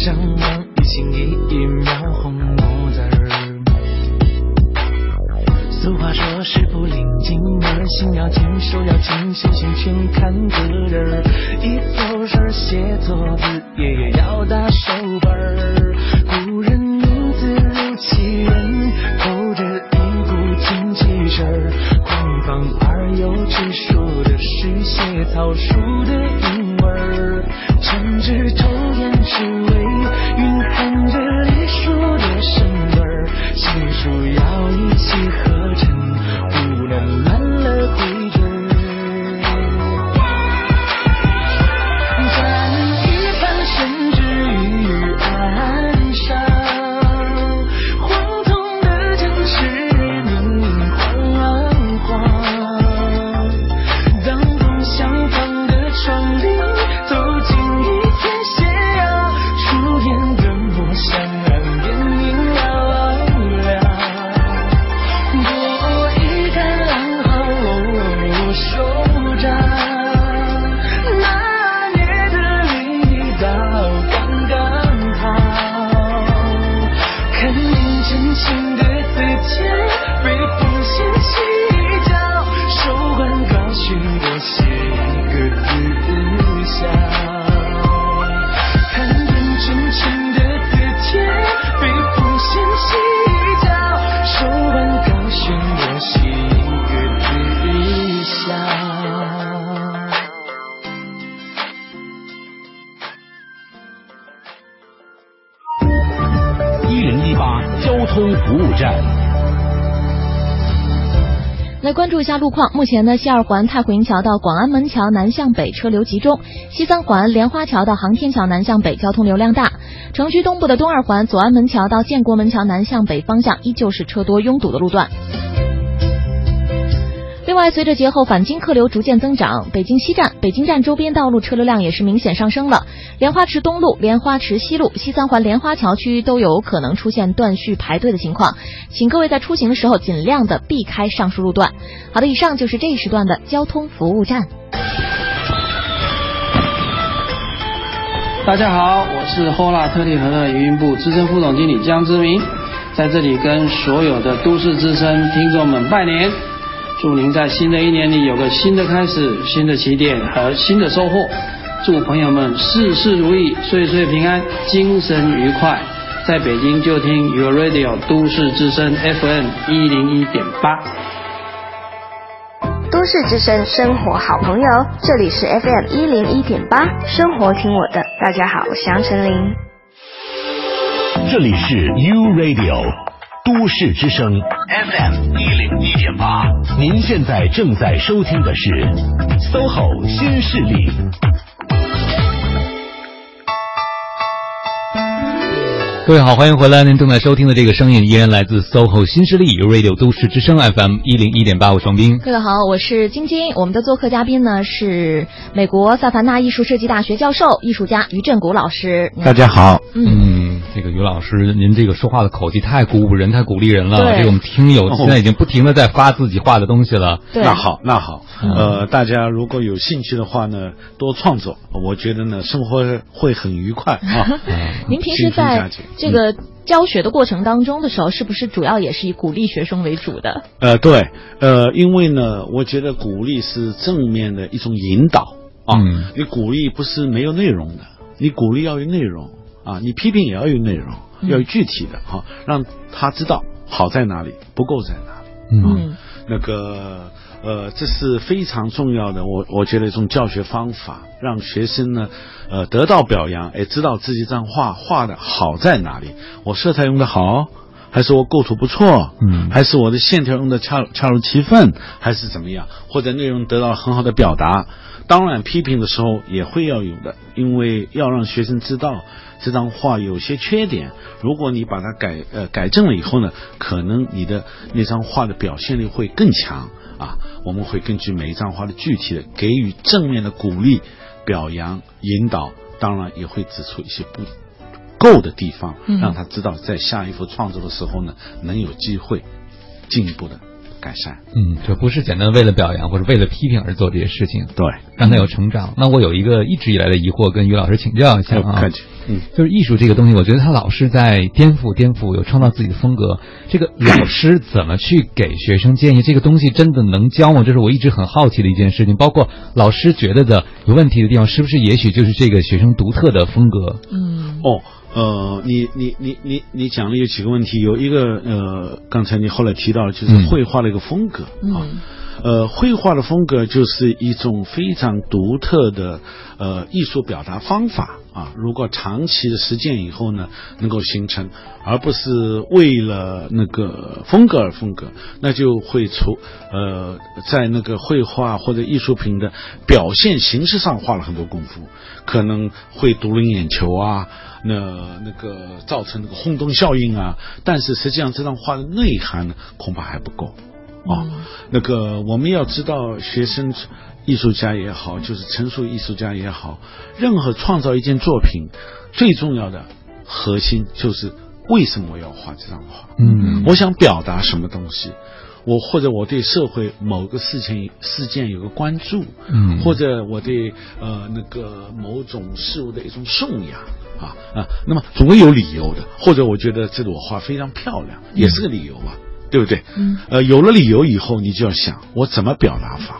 张下路况。目前呢，西二环太湖营桥到广安门桥南向北车流集中；西三环莲花桥到航天桥南向北交通流量大。城区东部的东二环左安门桥到建国门桥南向北方向依旧是车多拥堵的路段。另外，随着节后返京客流逐渐增长，北京西站、北京站周边道路车流量也是明显上升了。莲花池东路、莲花池西路、西三环莲花桥区都有可能出现断续排队的情况，请各位在出行的时候尽量的避开上述路段。好的，以上就是这一时段的交通服务站。大家好，我是后拉特利河的营运部资深副总经理江之明，在这里跟所有的都市之声听众们拜年，祝您在新的一年里有个新的开始、新的起点和新的收获。祝朋友们事事如意、岁岁平安、精神愉快。在北京就听 Your Radio 都市之声 FM 一零一点八。都市之声生活好朋友，这里是 FM 一零一点八，生活听我的。大家好，我是杨丞琳。这里是 U Radio 都市之声 FM 一零一点八，您现在正在收听的是 SOHO 新势力。各位好，欢迎回来。您正在收听的这个声音依然来自 SOHO 新势力 Radio 都市之声 FM 一零一点八，我是王斌。各位好，我是晶晶。我们的做客嘉宾呢是美国萨凡纳艺术设计大学教授、艺术家于振谷老师。大家好，嗯，这个于老师，您这个说话的口气太鼓舞人，太鼓励人了。对这个我们听友现在已经不停的在发自己画的东西了。对那好，那好，嗯呃，大家如果有兴趣的话呢，多创作，我觉得呢，生活会很愉快啊。您平时在这个教学的过程当中的时候，是不是主要也是以鼓励学生为主的？呃，对，呃，因为呢，我觉得鼓励是正面的一种引导啊。嗯你鼓励不是没有内容的，你鼓励要有内容啊，你批评也要有内容，嗯要有具体的哈、让他知道好在哪里，不够在哪里。嗯那个呃，这是非常重要的，我我觉得一种教学方法，让学生呢，呃，得到表扬，也，知道自己这样画画的好在哪里，我色彩用的好，还是我构图不错，嗯还是我的线条用的恰恰如其分，还是怎么样，或者内容得到很好的表达。当然，批评的时候也会要有的，因为要让学生知道这张画有些缺点。如果你把它改呃改正了以后呢，可能你的那张画的表现力会更强啊。我们会根据每一张画的具体的给予正面的鼓励、表扬、引导，当然也会指出一些不够的地方，嗯让他知道在下一幅创作的时候呢，能有机会进一步的改善。嗯，这不是简单为了表扬或者为了批评而做这些事情，对，让他有成长。那我有一个一直以来的疑惑，跟于老师请教一下啊。嗯，就是艺术这个东西，我觉得他老是在颠覆、颠覆，有创造自己的风格。这个老师怎么去给学生建议？这个东西真的能教吗？这是我一直很好奇的一件事情。包括老师觉得的有问题的地方，是不是也许就是这个学生独特的风格？嗯，哦，呃，你你你你你讲了有几个问题，有一个呃，刚才你后来提到了，就是嗯绘画的一个风格、啊。嗯呃，绘画的风格就是一种非常独特的呃艺术表达方法啊。如果长期的实践以后呢，能够形成，而不是为了那个风格而风格，那就会出呃在那个绘画或者艺术品的表现形式上花了很多功夫，可能会独领眼球啊，那那个造成那个轰动效应啊。但是实际上这张画的内涵呢，恐怕还不够。啊，那个我们要知道，学生艺术家也好，就是成熟艺术家也好，任何创造一件作品，最重要的核心就是为什么我要画这张画？嗯，我想表达什么东西？我或者我对社会某个事情事件有个关注，嗯，或者我对呃那个某种事物的一种颂扬啊啊，那么总会有理由的，或者我觉得这朵花非常漂亮，也是个理由吧。对不对？嗯，呃，有了理由以后，你就要想我怎么表达法，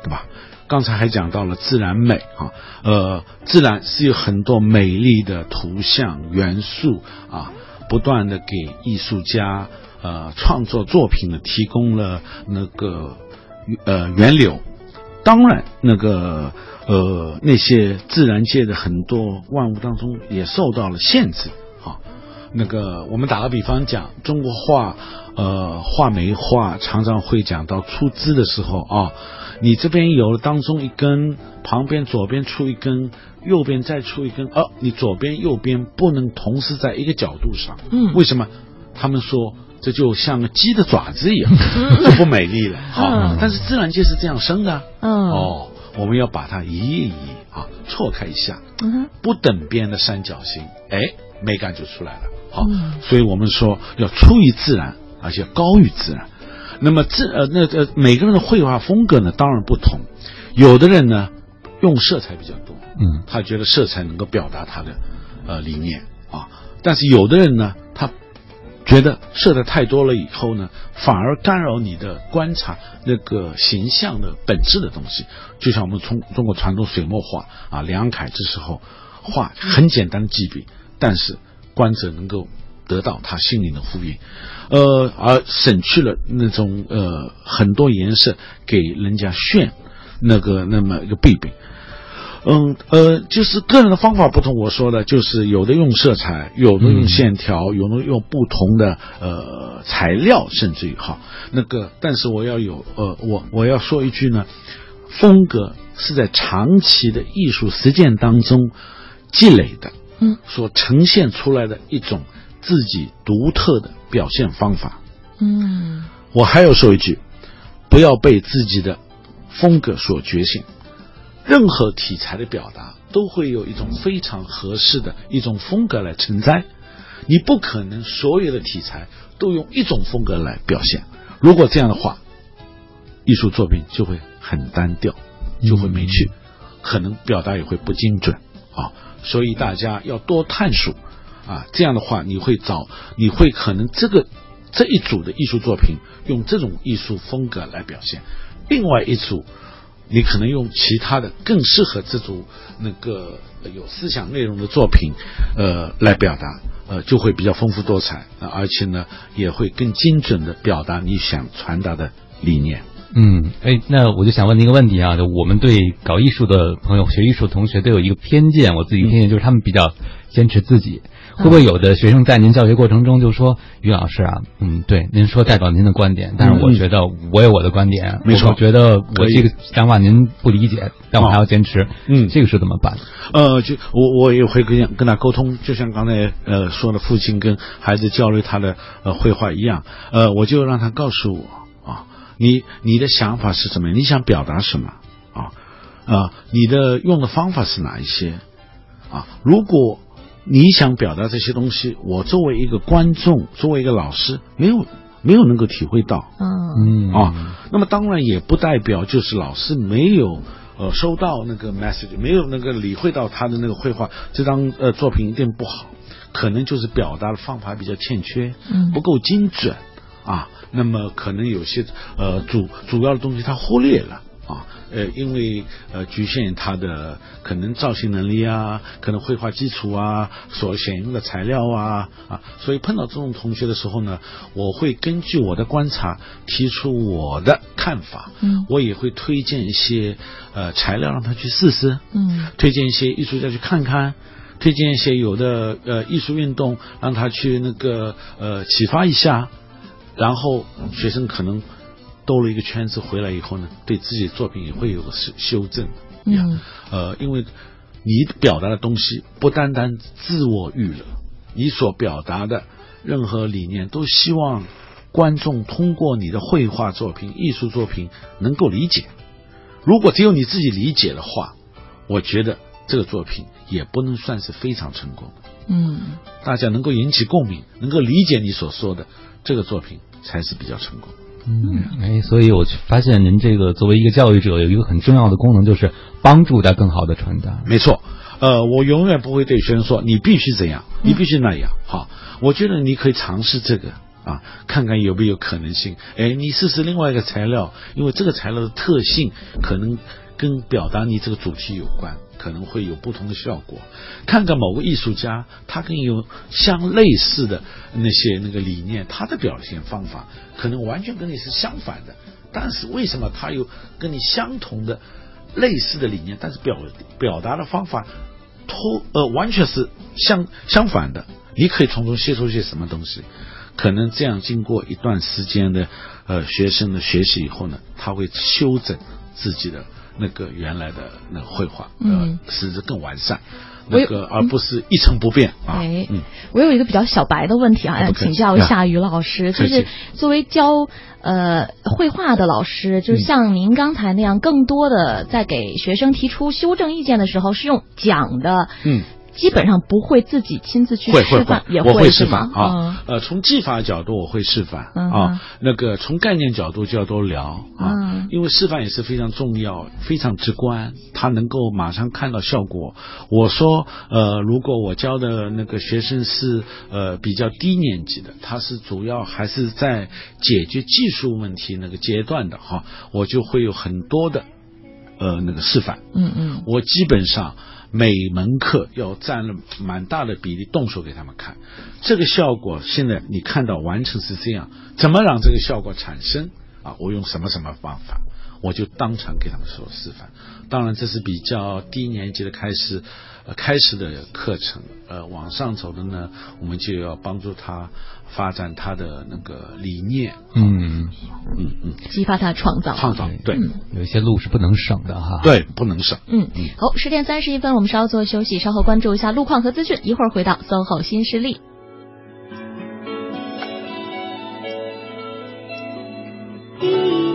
对吧？刚才还讲到了自然美啊，呃，自然是有很多美丽的图像元素啊，不断的给艺术家呃创作作品呢提供了那个呃源流。当然，那个呃那些自然界的很多万物当中也受到了限制啊。那个我们打个比方讲，中国画。呃，画眉画常常会讲到出枝的时候啊，你这边有了当中一根，旁边左边出一根，右边再出一根，哦，你左边右边不能同时在一个角度上，嗯，为什么？他们说这就像个鸡的爪子一样，就不美丽了。好，但是自然界是这样生的，嗯，哦，我们要把它移一移啊，错开一下，嗯，不等边的三角形，哎，美感就出来了。好，所以我们说要出于自然。而且高于自然，那么自呃那呃每个人的绘画风格呢当然不同，有的人呢用色彩比较多，嗯，他觉得色彩能够表达他的呃理念啊，但是有的人呢他觉得色彩太多了以后呢反而干扰你的观察那个形象的本质的东西，就像我们从中国传统水墨画啊梁楷这时候画很简单的几笔，但是观者能够。得到他心灵的呼应，呃，而省去了那种呃很多颜色给人家炫那个那么一个弊病，嗯呃，就是个人的方法不同。我说的就是有的用色彩，有的用线条，有的用不同的呃材料，甚至于哈那个。但是我要有呃我我要说一句呢，风格是在长期的艺术实践当中积累的，嗯，所呈现出来的一种。自己独特的表现方法。嗯，我还要说一句，不要被自己的风格所局限。任何题材的表达都会有一种非常合适的一种风格来承载。你不可能所有的题材都用一种风格来表现。如果这样的话，艺术作品就会很单调，就会没趣，可能表达也会不精准啊。所以大家要多探索。啊，这样的话你会找，你会可能这个这一组的艺术作品用这种艺术风格来表现，另外一组你可能用其他的更适合这组那个有思想内容的作品，呃，来表达，呃，就会比较丰富多彩，而且呢也会更精准的表达你想传达的理念。嗯，哎，那我就想问您一个问题啊，就我们对搞艺术的朋友、学艺术的同学都有一个偏见，我自己偏见就是他们比较坚持自己。会不会有的学生在您教学过程中就说：“于老师啊，嗯，对，您说代表您的观点，但是我觉得我有我的观点，没错，我觉得我这个想法您不理解，但我还要坚持。”嗯，这个是怎么办？呃，就我我也会跟跟他沟通，就像刚才呃说的，父亲跟孩子交流他的呃绘画一样，呃，我就让他告诉我啊，你你的想法是什么？你想表达什么？啊啊，你的用的方法是哪一些？啊，如果。你想表达这些东西，我作为一个观众，作为一个老师，没有没有能够体会到，嗯。嗯啊，那么当然也不代表就是老师没有呃收到那个 message，没有那个理会到他的那个绘画这张呃作品一定不好，可能就是表达的方法比较欠缺，嗯，不够精准啊，那么可能有些呃主主要的东西他忽略了啊，呃，因为呃局限他的可能造型能力啊，可能绘画基础啊，所选用的材料啊啊，所以碰到这种同学的时候呢，我会根据我的观察提出我的看法，嗯，我也会推荐一些呃材料让他去试试，嗯，推荐一些艺术家去看看。推荐一些有的呃艺术运动，让他去那个呃启发一下，然后学生可能兜了一个圈子回来以后呢，对自己的作品也会有个修修正。嗯，呃，因为你表达的东西不单单自我娱乐，你所表达的任何理念都希望观众通过你的绘画作品、艺术作品能够理解。如果只有你自己理解的话，我觉得这个作品也不能算是非常成功的。嗯，大家能够引起共鸣，能够理解你所说的这个作品才是比较成功。嗯，哎，所以我发现您这个作为一个教育者，有一个很重要的功能，就是帮助他更好的传达。没错，呃，我永远不会对学生说你必须怎样，你必须那样。好，我觉得你可以尝试这个啊，看看有没有可能性。哎，你试试另外一个材料，因为这个材料的特性可能跟表达你这个主题有关。可能会有不同的效果。看看某个艺术家，他跟有相类似的那些那个理念，他的表现方法可能完全跟你是相反的。但是为什么他有跟你相同的类似的理念，但是表表达的方法脱呃完全是相相反的？你可以从中吸收些什么东西？可能这样经过一段时间的呃学生的学习以后呢，他会修正自己的。那个原来的那个绘画，嗯，使之更完善，那个而不是一成不变啊。哎，嗯，我有一个比较小白的问题啊，要请教一下于老师，就是作为教呃绘画的老师，就是像您刚才那样，更多的在给学生提出修正意见的时候，是用讲的，嗯。基本上不会自己亲自去示范，也会会示范啊。呃，从技法角度我会示范啊，那个从概念角度就要多聊啊，因为示范也是非常重要、非常直观，他能够马上看到效果。我说，呃，如果我教的那个学生是呃比较低年级的，他是主要还是在解决技术问题那个阶段的哈，我就会有很多的呃那个示范。嗯嗯，我基本上。每门课要占了蛮大的比例动手给他们看，这个效果现在你看到完成是这样，怎么让这个效果产生啊？我用什么什么方法，我就当场给他们说示范。当然这是比较低年级的开始，呃开始的课程，呃往上走的呢，我们就要帮助他。发展他的那个理念，嗯。嗯嗯，激发他创造，创造对，有一些路是不能省的哈，对，不能省。嗯嗯，好，十点三十一分，我们稍作休息，稍后关注一下路况和资讯，一会儿回到 SOHO 新势力。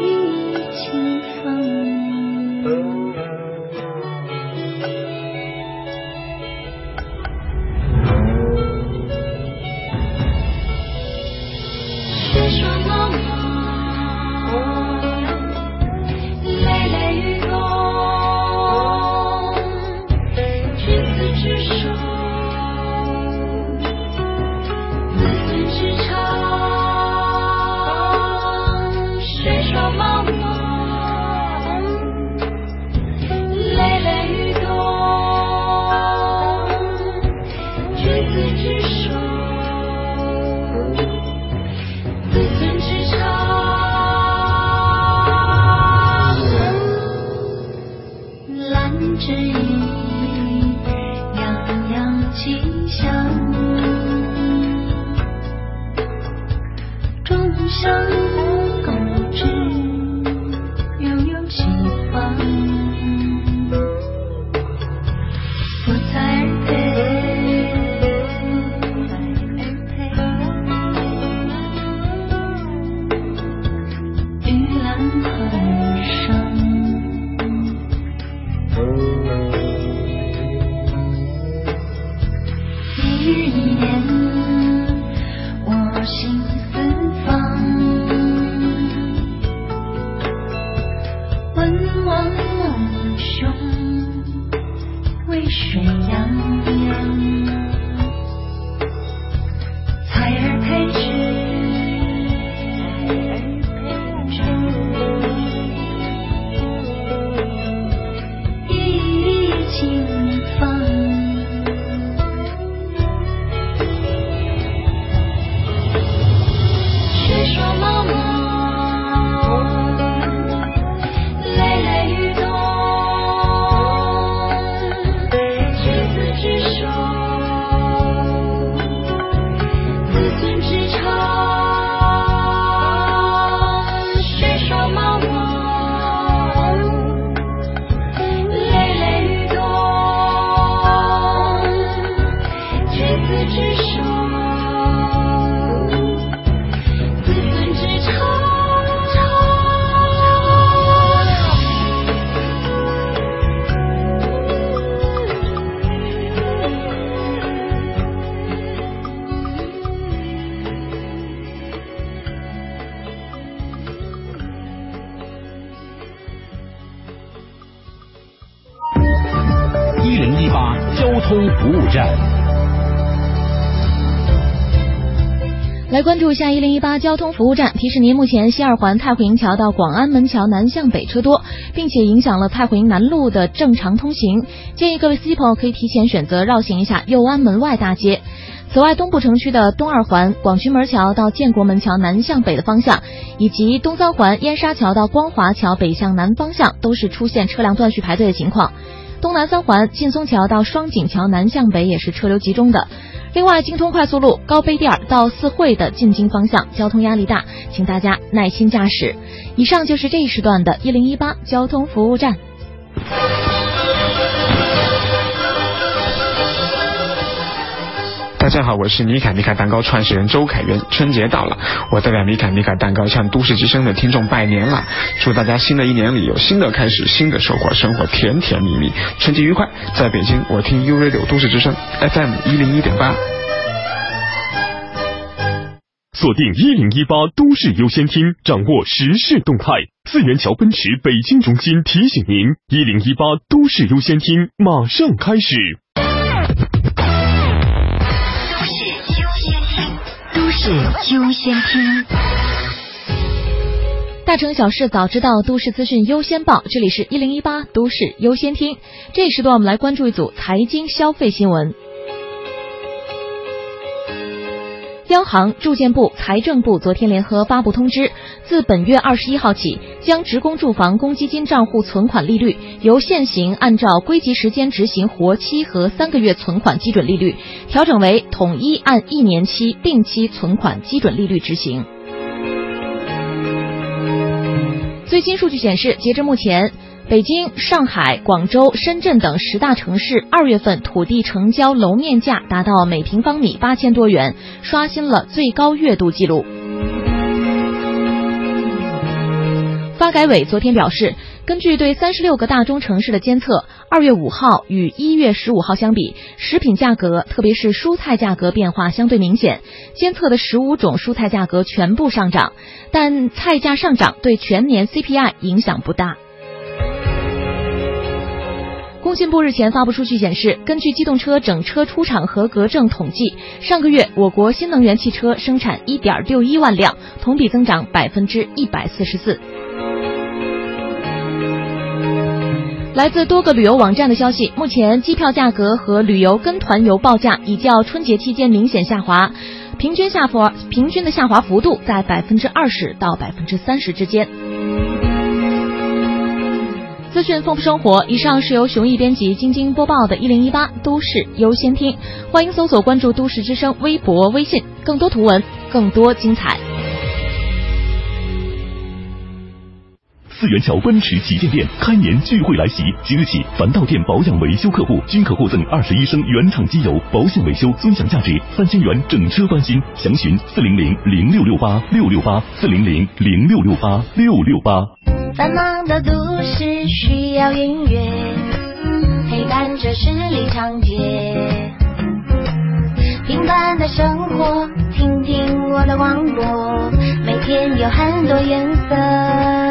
关注一下一零一八交通服务站，提示您目前西二环太湖营桥到广安门桥南向北车多，并且影响了太湖营南路的正常通行，建议各位司机朋友可以提前选择绕行一下右安门外大街。此外，东部城区的东二环广渠门桥到建国门桥南向北的方向，以及东三环燕莎桥到光华桥北向南方向，都是出现车辆断续排队的情况。东南三环劲松桥到双井桥南向北也是车流集中的。另外，京通快速路高碑店到四惠的进京方向交通压力大，请大家耐心驾驶。以上就是这一时段的一零一八交通服务站。大家好，我是米卡米卡蛋糕创始人周凯源。春节到了，我代表米卡米卡蛋糕向都市之声的听众拜年了，祝大家新的一年里有新的开始，新的收获，生活甜甜蜜蜜，春节愉快。在北京，我听 U Radio 都市之声 FM 一零一点八。锁定一零一八都市优先听，掌握时事动态。四元桥奔驰北京中心提醒您：一零一八都市优先听马上开始。优先听，大城小事早知道，都市资讯优先报。这里是一零一八都市优先听，这时段我们来关注一组财经消费新闻。央行、住建部、财政部昨天联合发布通知，自本月二十一号起，将职工住房公积金账户存款利率由现行按照归集时间执行活期和三个月存款基准利率，调整为统一按一年期定期存款基准利率执行。最新数据显示，截至目前。北京、上海、广州、深圳等十大城市二月份土地成交楼面价达到每平方米八千多元，刷新了最高月度记录。发改委昨天表示，根据对三十六个大中城市的监测，二月五号与一月十五号相比，食品价格，特别是蔬菜价格变化相对明显。监测的十五种蔬菜价格全部上涨，但菜价上涨对全年 CPI 影响不大。工信部日前发布数据显示，根据机动车整车出厂合格证统计，上个月我国新能源汽车生产一点六一万辆，同比增长百分之一百四十四。来自多个旅游网站的消息，目前机票价格和旅游跟团游报价已较春节期间明显下滑，平均下滑平均的下滑幅度在百分之二十到百分之三十之间。资讯丰富生活，以上是由熊毅编辑、晶晶播报的《一零一八都市优先听》，欢迎搜索关注都市之声微博、微信，更多图文，更多精彩。四元桥奔驰旗舰店开年聚会来袭，即日起，凡到店保养维修客户均可获赠二十一升原厂机油，保险维修尊享价值三千元，整车翻新。详询四零零零六六八六六八四零零零六六八六六八。繁忙的都市需要音乐，陪伴着十里长街。平凡的生活，听听我的广播，每天有很多颜色。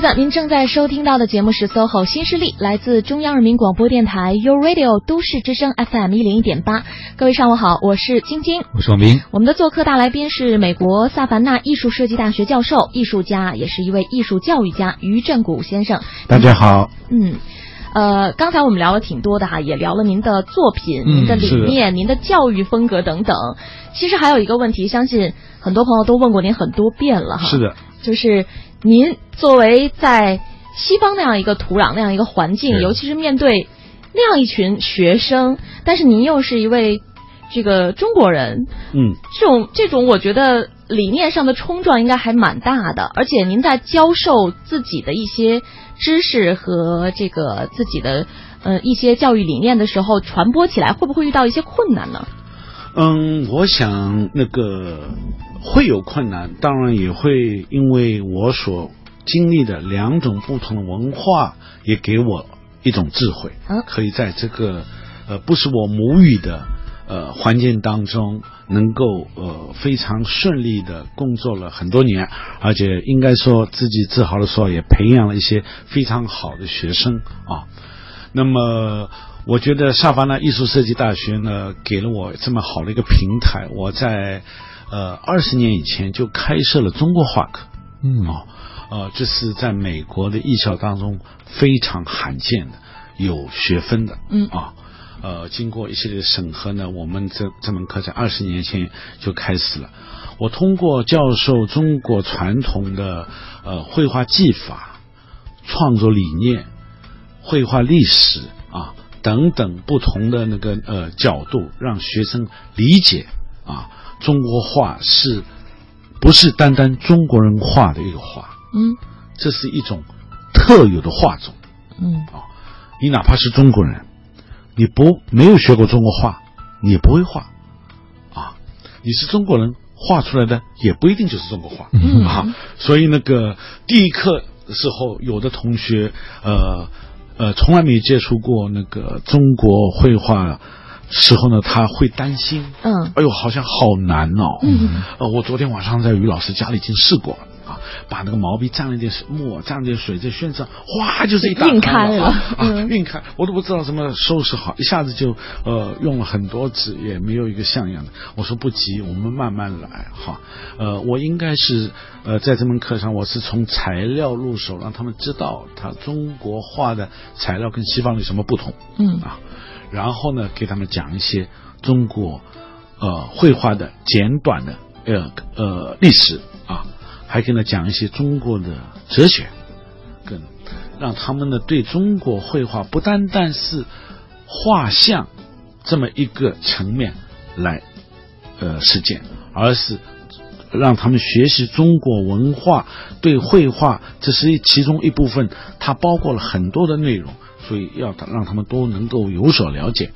是的，您正在收听到的节目是 SOHO 新势力，来自中央人民广播电台 u Radio 都市之声 FM 一零一点八。各位上午好，我是晶晶，我是王斌。我们的做客大来宾是美国萨凡纳艺术设计大学教授、艺术家，也是一位艺术教育家于振谷先生。大家好。嗯，呃，刚才我们聊了挺多的哈，也聊了您的作品、您的理念、您的教育风格等等。其实还有一个问题，相信很多朋友都问过您很多遍了哈。是的，就是。您作为在西方那样一个土壤、那样一个环境，尤其是面对那样一群学生，但是您又是一位这个中国人，嗯，这种这种，我觉得理念上的冲撞应该还蛮大的。而且您在教授自己的一些知识和这个自己的呃一些教育理念的时候传播起来，会不会遇到一些困难呢？嗯，我想那个会有困难，当然也会因为我所经历的两种不同的文化，也给我一种智慧，可以在这个呃不是我母语的呃环境当中，能够呃非常顺利的工作了很多年，而且应该说自己自豪的说，也培养了一些非常好的学生啊。那么。我觉得萨凡纳艺术设计大学呢，给了我这么好的一个平台。我在呃二十年以前就开设了中国画课，嗯哦，呃，这是在美国的艺校当中非常罕见的，有学分的，嗯啊，呃，经过一系列的审核呢，我们这这门课在二十年前就开始了。我通过教授中国传统的呃绘画技法、创作理念、绘画历史啊。等等不同的那个呃角度，让学生理解啊，中国画是不是单单中国人画的一个画？嗯，这是一种特有的画种。嗯啊，你哪怕是中国人，你不没有学过中国画，你也不会画啊。你是中国人画出来的，也不一定就是中国画嗯啊。所以那个第一课的时候，有的同学呃。呃，从来没接触过那个中国绘画时候呢，他会担心，嗯，哎呦，好像好难哦，嗯，呃，我昨天晚上在于老师家里已经试过了啊，把那个毛笔蘸了点墨，蘸了点水在宣上，哗，就是一大晕开了，啊，晕开，我都不知道怎么收拾好，一下子就呃用了很多纸，也没有一个像样的。我说不急，我们慢慢来哈，呃，我应该是呃在这门课上，我是从材料入手，让他们知道他中国画的材料跟西方有什么不同，嗯。啊。然后呢，给他们讲一些中国呃绘画的简短的呃呃历史啊，还跟他讲一些中国的哲学，跟让他们呢对中国绘画不单单是画像这么一个层面来呃实践，而是让他们学习中国文化对绘画，这是其中一部分，它包括了很多的内容。所以要让他们都能够有所了解。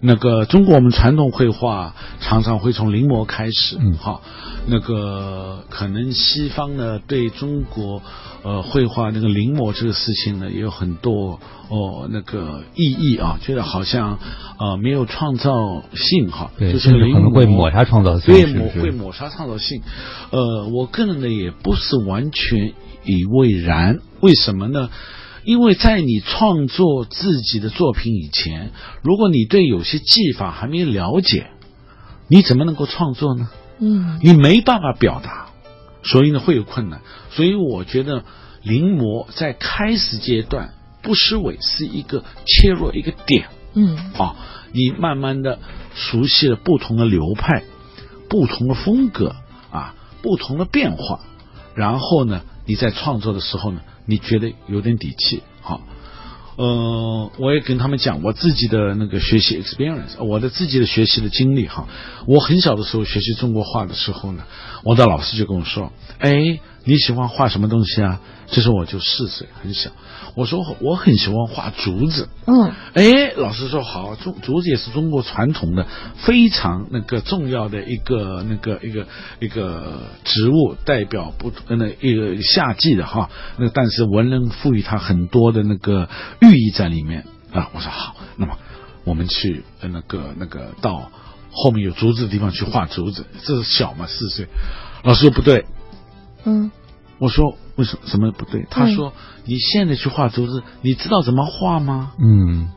那个中国我们传统绘画常常会从临摹开始，嗯，好，那个可能西方呢对中国呃绘画那个临摹这个事情呢也有很多哦那个意义啊，觉得好像呃没有创造性哈，对，就是可能会抹杀创造性，对，抹会抹杀创造性。呃，我个人呢也不是完全以为然，为什么呢？因为在你创作自己的作品以前，如果你对有些技法还没了解，你怎么能够创作呢？嗯，你没办法表达，所以呢会有困难。所以我觉得临摹在开始阶段不失为是一个切入一个点。嗯，啊，你慢慢的熟悉了不同的流派、不同的风格啊、不同的变化，然后呢，你在创作的时候呢。你觉得有点底气，好，呃，我也跟他们讲我自己的那个学习 experience，我的自己的学习的经历哈。我很小的时候学习中国话的时候呢，我的老师就跟我说：“哎，你喜欢画什么东西啊？”这时候我就四岁，很小。我说我很喜欢画竹子。嗯，哎，老师说好，竹竹子也是中国传统的非常那个重要的一个那个一个一个植物，代表不那一个夏季的哈。那但是文人赋予它很多的那个寓意在里面啊。我说好，那么我们去那个那个到后面有竹子的地方去画竹子。这是小嘛，四岁。老师说不对。嗯。我说为什么什么不对？他说：“你现在去画竹子，你知道怎么画吗？嗯，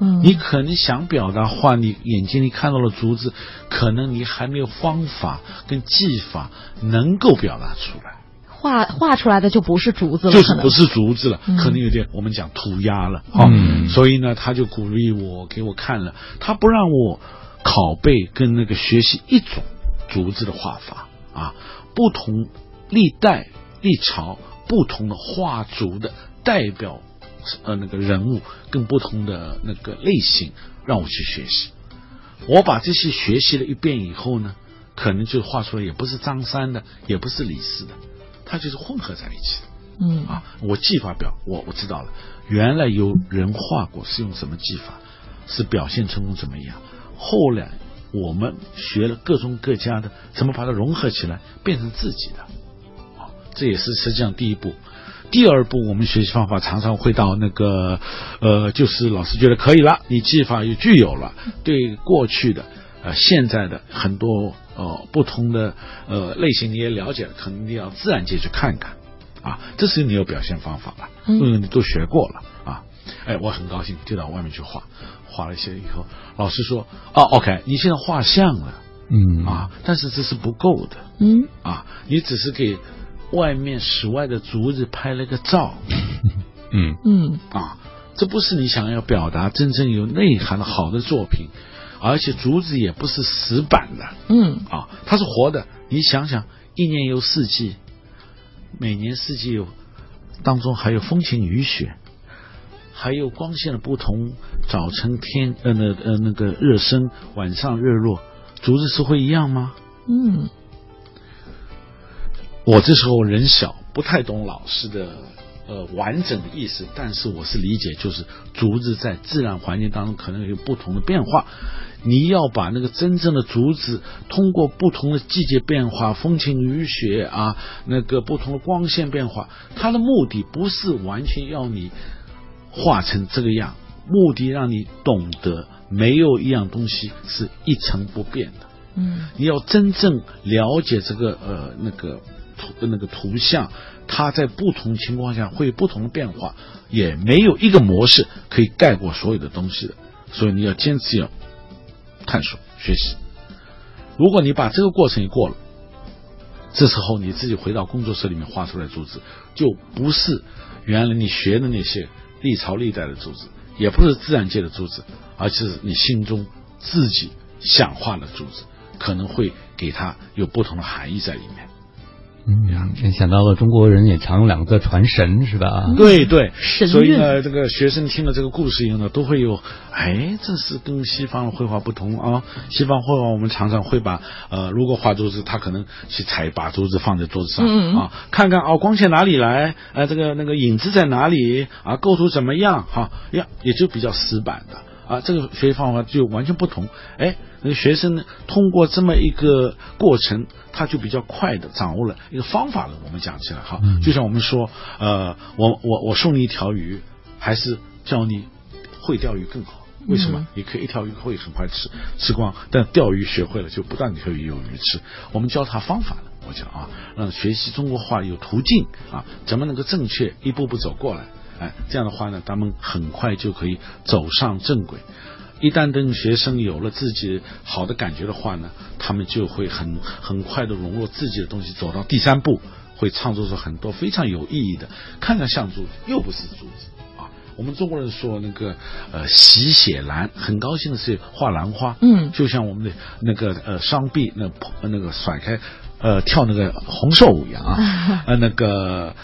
嗯，你可能想表达画，你眼睛里看到了竹子，可能你还没有方法跟技法能够表达出来。画画出来的就不是竹子了，就是不是竹子了，嗯、可能有点我们讲涂鸦了哈、嗯。所以呢，他就鼓励我，给我看了，他不让我拷贝跟那个学习一种竹子的画法啊，不同历代。”历朝不同的画族的代表，呃，那个人物跟不同的那个类型，让我去学习。我把这些学习了一遍以后呢，可能就画出来也不是张三的，也不是李四的，它就是混合在一起的。嗯啊，我技法表我我知道了，原来有人画过，是用什么技法，是表现成功怎么样？后来我们学了各种各家的，怎么把它融合起来，变成自己的？啊，这也是实际上第一步。第二步，我们学习方法常常会到那个，呃，就是老师觉得可以了，你技法也具有了，对过去的、呃现在的很多呃不同的呃类型你也了解了，可能你要自然界去看看，啊，这是你有表现方法了，因为你都学过了啊，哎，我很高兴就到外面去画，画了一些以后，老师说，哦，OK，你现在画像了，嗯。啊，但是这是不够的，嗯。啊，你只是给外面室外的竹子拍了个照，嗯。嗯。啊，这不是你想要表达真正有内涵的好的作品，而且竹子也不是死板的，嗯。啊，它是活的。你想想，一年有四季，每年四季有当中还有风晴雨雪，还有光线的不同，早晨天呃那呃那个热升，晚上日落，竹子是会一样吗？嗯我这时候人小，不太懂老师的呃完整的意思，但是我是理解，就是竹子在自然环境当中可能有不同的变化，你要把那个真正的竹子通过不同的季节变化、风晴雨雪啊，那个不同的光线变化，它的目的不是完全要你画成这个样，目的让你懂得没有一样东西是一成不变的。嗯你要真正了解这个呃那个图那个图像，它在不同情况下会有不同的变化，也没有一个模式可以盖过所有的东西的，所以你要坚持要探索学习。如果你把这个过程也过了，这时候你自己回到工作室里面画出来的竹子，就不是原来你学的那些历朝历代的竹子，也不是自然界的竹子，而是你心中自己想画的竹子，可能会给它有不同的含义在里面。嗯，想到了中国人也常用两个字传神是吧？对对，神所以呢，这个学生听了这个故事以后呢，都会有，哎，这是跟西方的绘画不同啊。西方绘画我们常常会把呃，如果画桌子，他可能去采把桌子放在桌子上、啊，看看哦，光线哪里来，呃，这个那个影子在哪里啊，构图怎么样哈、呀，也就比较死板的。啊，这个学习方法就完全不同。哎，那个学生呢，通过这么一个过程，他就比较快的掌握了一个方法了。我们讲起来哈，就像我们说，呃，我我我送你一条鱼，还是教你会钓鱼更好。为什么嗯？你可以一条鱼会很快吃吃光，但钓鱼学会了就不但可以有鱼吃。我们教他方法了，我讲啊，让学习中国话有途径啊，怎么能够正确一步步走过来？哎，这样的话呢，他们很快就可以走上正轨。一旦等学生有了自己好的感觉的话呢，他们就会很很快的融入自己的东西，走到第三步，会创作出很多非常有意义的，看着像柱子，又不是竹子啊。我们中国人说那个呃喜写兰，很高兴的是画兰花，嗯就像我们的那个呃双臂那那个甩开呃跳那个红寿舞一样啊，呃那个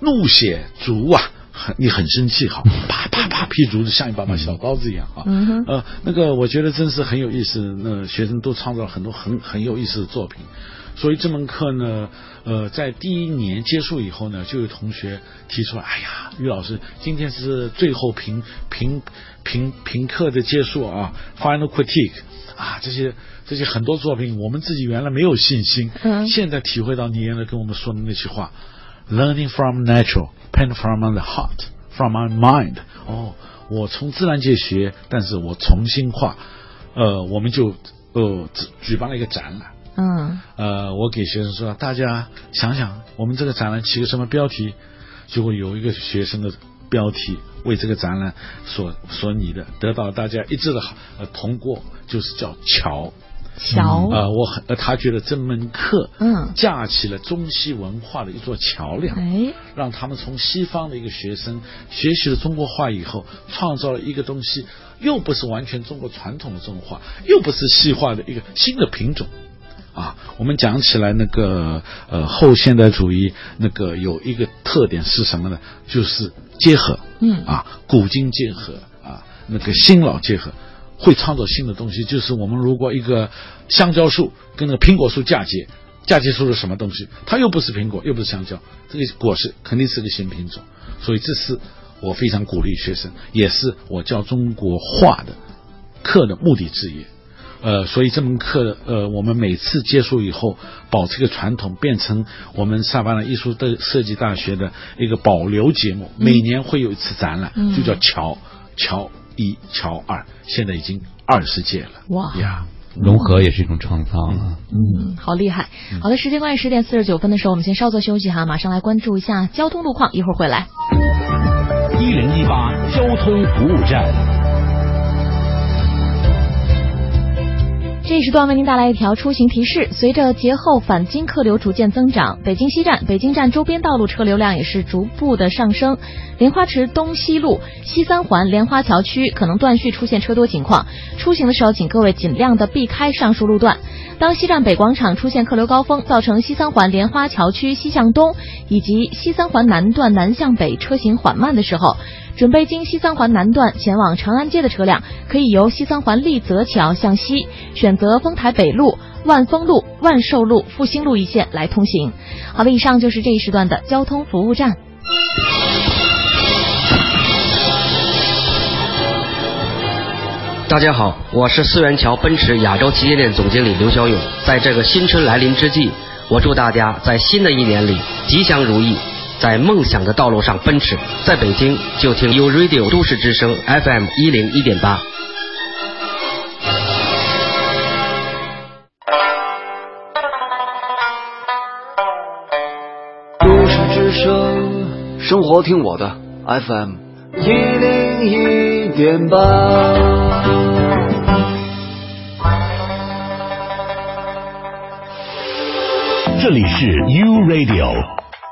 怒写竹啊。很你很生气哈，啪啪啪劈竹子像一把把小刀子一样啊，嗯呃，那个我觉得真是很有意思，那学生都创造了很多很很有意思的作品，所以这门课呢，呃，在第一年结束以后呢，就有同学提出来，哎呀，于老师，今天是最后评评评评课的结束啊，final critique 啊，这些这些很多作品，我们自己原来没有信心，嗯。现在体会到你原来跟我们说的那句话，learning from natural, paint from the heart, from my mind。哦，我从自然界学，但是我重新画，呃，我们就呃举举办了一个展览。嗯呃，我给学生说，大家想想，我们这个展览起个什么标题？结果有一个学生的标题为这个展览所所拟的，得到大家一致的好呃通过，就是叫桥。桥。呃，我很呃，他觉得这门课嗯。架起了中西文化的一座桥梁，哎。让他们从西方的一个学生学习了中国画以后，创造了一个东西，又不是完全中国传统的中国话，又不是西化的一个新的品种。啊，我们讲起来那个呃后现代主义那个有一个特点是什么呢？就是结合，嗯。啊，古今结合啊，那个新老结合，会创造新的东西。就是我们如果一个香蕉树跟那个苹果树嫁接，嫁接出了什么东西？它又不是苹果，又不是香蕉，这个果实肯定是个新品种。所以这是我非常鼓励学生，也是我教中国画的课的目的之一。呃，所以这门课，呃，我们每次结束以后，保持一个传统，变成我们萨巴纳艺术的设计大学的一个保留节目。每年会有一次展览，嗯就叫乔乔一、桥二，现在已经二十届了。哇呀！融合也是一种创造啊。嗯，好厉害。好的，时间关系，十点四十九分的时候，我们先稍作休息哈，马上来关注一下交通路况，一会儿回来。一零一八交通服务站。这一时段为您带来一条出行提示：随着节后返京客流逐渐增长，北京西站、北京站周边道路车流量也是逐步的上升。莲花池东西路、西三环莲花桥区可能断续出现车多情况，出行的时候请各位尽量的避开上述路段。当西站北广场出现客流高峰，造成西三环莲花桥区西向东以及西三环南段南向北车行缓慢的时候，准备经西三环南段前往长安街的车辆，可以由西三环立泽桥向西，选择丰台北路、万丰路、万寿路、复兴路一线来通行。好的，以上就是这一时段的交通服务站。大家好，我是四元桥奔驰亚洲旗舰店总经理刘小勇。在这个新春来临之际，我祝大家在新的一年里吉祥如意，在梦想的道路上奔驰。在北京就听 U Radio 都市之声 FM 一零一点八。都市之声，生活听我的 FM 一零一点八。这里是 U Radio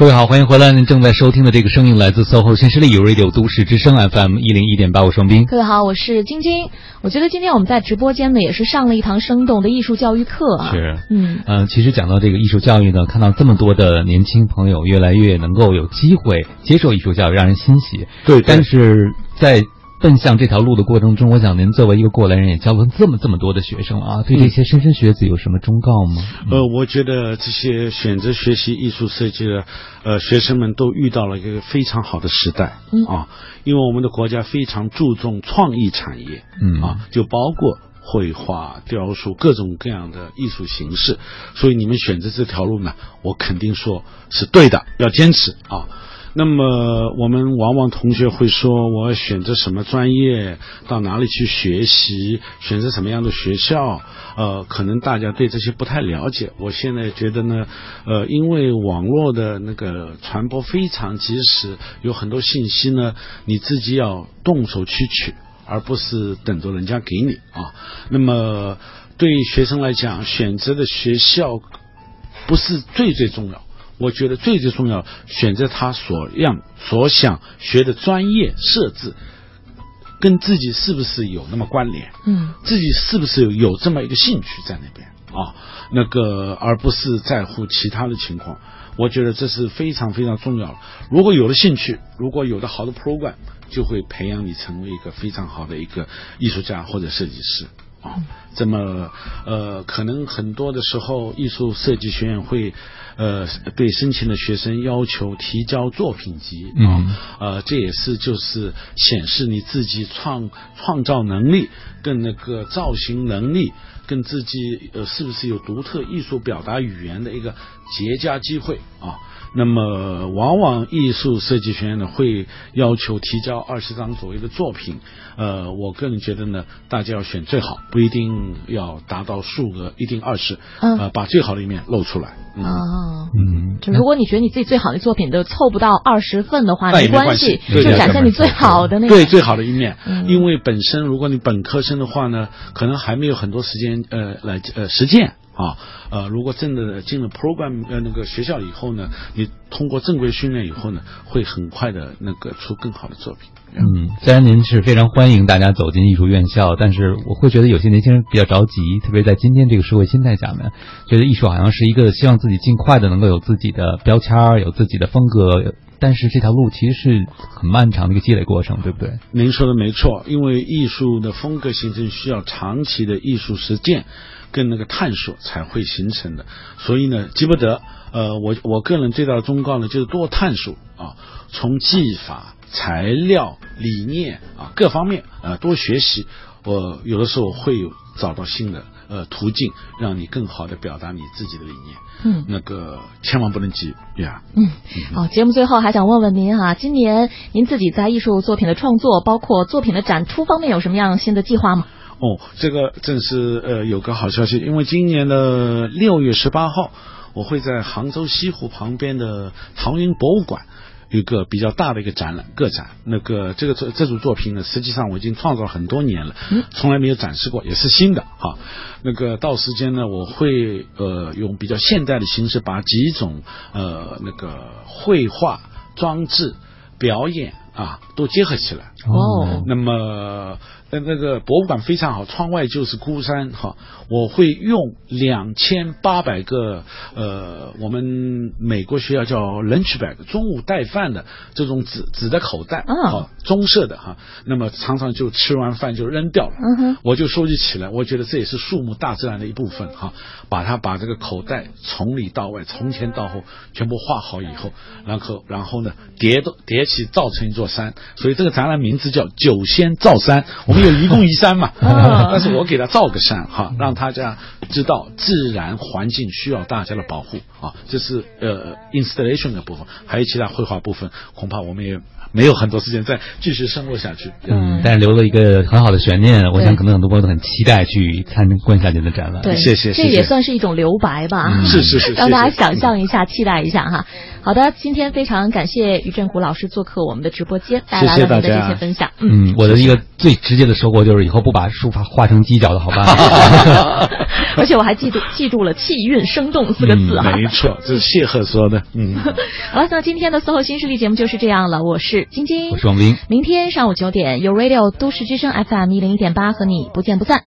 各位好，欢迎回来。您正在收听的这个声音来自 SOHO 新势力有 Radio 都市之声 FM 一零一点八，我双斌。各位好，我是晶晶。我觉得今天我们在直播间呢，也是上了一堂生动的艺术教育课啊。是，嗯，呃，其实讲到这个艺术教育呢，看到这么多的年轻朋友越来越能够有机会接受艺术教育，让人欣喜。对，但是在奔向这条路的过程中，我想您作为一个过来人，也教了这么这么多的学生啊，对这些莘莘学子有什么忠告吗？呃，我觉得这些选择学习艺术设计的呃学生们都遇到了一个非常好的时代、嗯啊，因为我们的国家非常注重创意产业，嗯啊，就包括绘画、雕塑各种各样的艺术形式，所以你们选择这条路呢，我肯定说是对的，要坚持啊。那么我们往往同学会说，我选择什么专业，到哪里去学习，选择什么样的学校，呃，可能大家对这些不太了解。我现在觉得呢，呃，因为网络的那个传播非常及时，有很多信息呢，你自己要动手去取，而不是等着人家给你啊。那么对学生来讲，选择的学校不是最最重要。我觉得最最重要，选择他所样所想学的专业设置，跟自己是不是有那么关联？嗯，自己是不是有有这么一个兴趣在那边啊？那个而不是在乎其他的情况。我觉得这是非常非常重要的。如果有了兴趣，如果有了好的 program，就会培养你成为一个非常好的一个艺术家或者设计师啊。这么呃，可能很多的时候，艺术设计学院会呃对申请的学生要求提交作品集啊，嗯呃，这也是就是显示你自己创创造能力跟那个造型能力。跟自己呃是不是有独特艺术表达语言的一个绝佳机会啊？那么往往艺术设计学院呢会要求提交二十张左右的作品，呃，我个人觉得呢，大家要选最好，不一定要达到数额，一定二十，嗯呃，把最好的一面露出来。嗯哦，嗯，就如果你觉得你自己最好的作品都凑不到二十份的话，没关系，就展现你最好的那个。对最好的一面。嗯因为本身如果你本科生的话呢，可能还没有很多时间呃来呃实践啊，呃，如果真的进了 program 呃那个学校以后呢，你通过正规训练以后呢，会很快的那个出更好的作品。嗯，虽然您是非常欢迎大家走进艺术院校，但是我会觉得有些年轻人比较着急，特别在今天这个社会心态下面，觉得艺术好像是一个希望自己尽快的能够有自己的标签儿，有自己的风格。但是这条路其实是很漫长的一个积累过程，对不对？您说的没错，因为艺术的风格形成需要长期的艺术实践跟那个探索才会形成的，所以呢，急不得。呃，我我个人最大的忠告呢，就是多探索啊，从技法、材料、理念啊各方面啊多学习。我有的时候会有找到新的呃途径，让你更好的表达你自己的理念。嗯，那个千万不能急呀。嗯，好，节目最后还想问问您哈，今年您自己在艺术作品的创作，包括作品的展出方面，有什么样新的计划吗？哦，这个正是呃有个好消息，因为今年的六月十八号，我会在杭州西湖旁边的唐云博物馆。一个比较大的一个展览，个展。那个这个这这组作品呢，实际上我已经创造了很多年了，从来没有展示过，也是新的哈。那个到时间呢，我会呃用比较现代的形式，把几种呃那个绘画装置表演啊都结合起来。哦，那么。呃，那个博物馆非常好，窗外就是孤山哈。我会用两千八百个呃，我们美国学校叫 lunch bag，中午带饭的这种纸纸的口袋啊，棕色的哈。那么常常就吃完饭就扔掉了，我就收集起来。我觉得这也是树木大自然的一部分哈。把它把这个口袋从里到外，从前到后全部画好以后，然后然后呢叠都叠起造成一座山。所以这个展览名字叫九仙造山。我们。有愚公移山嘛？但是我给他造个山哈，让大家知道自然环境需要大家的保护啊。这是呃 installation 的部分，还有其他绘画部分，恐怕我们也没有很多时间再继续深入下去。嗯，但是留了一个很好的悬念，我想可能很多朋友都很期待去参观一下您的展览。对，谢谢。这也算是一种留白吧？是是是，让大家想象一下，期待一下哈。好的，今天非常感谢于振虎老师做客我们的直播间，带来了您的这些分享。嗯，我的一个最直接的收获就是以后不把书法画成犄角的好办法。而且我还记住记住了“气韵生动”四个字啊。没错，这是谢赫说的。嗯。好了，那今天的 SOHO 新势力节目就是这样了。我是晶晶，我是王斌。明天上午九点，有 Radio 都市之声 FM 一零一点八和你不见不散。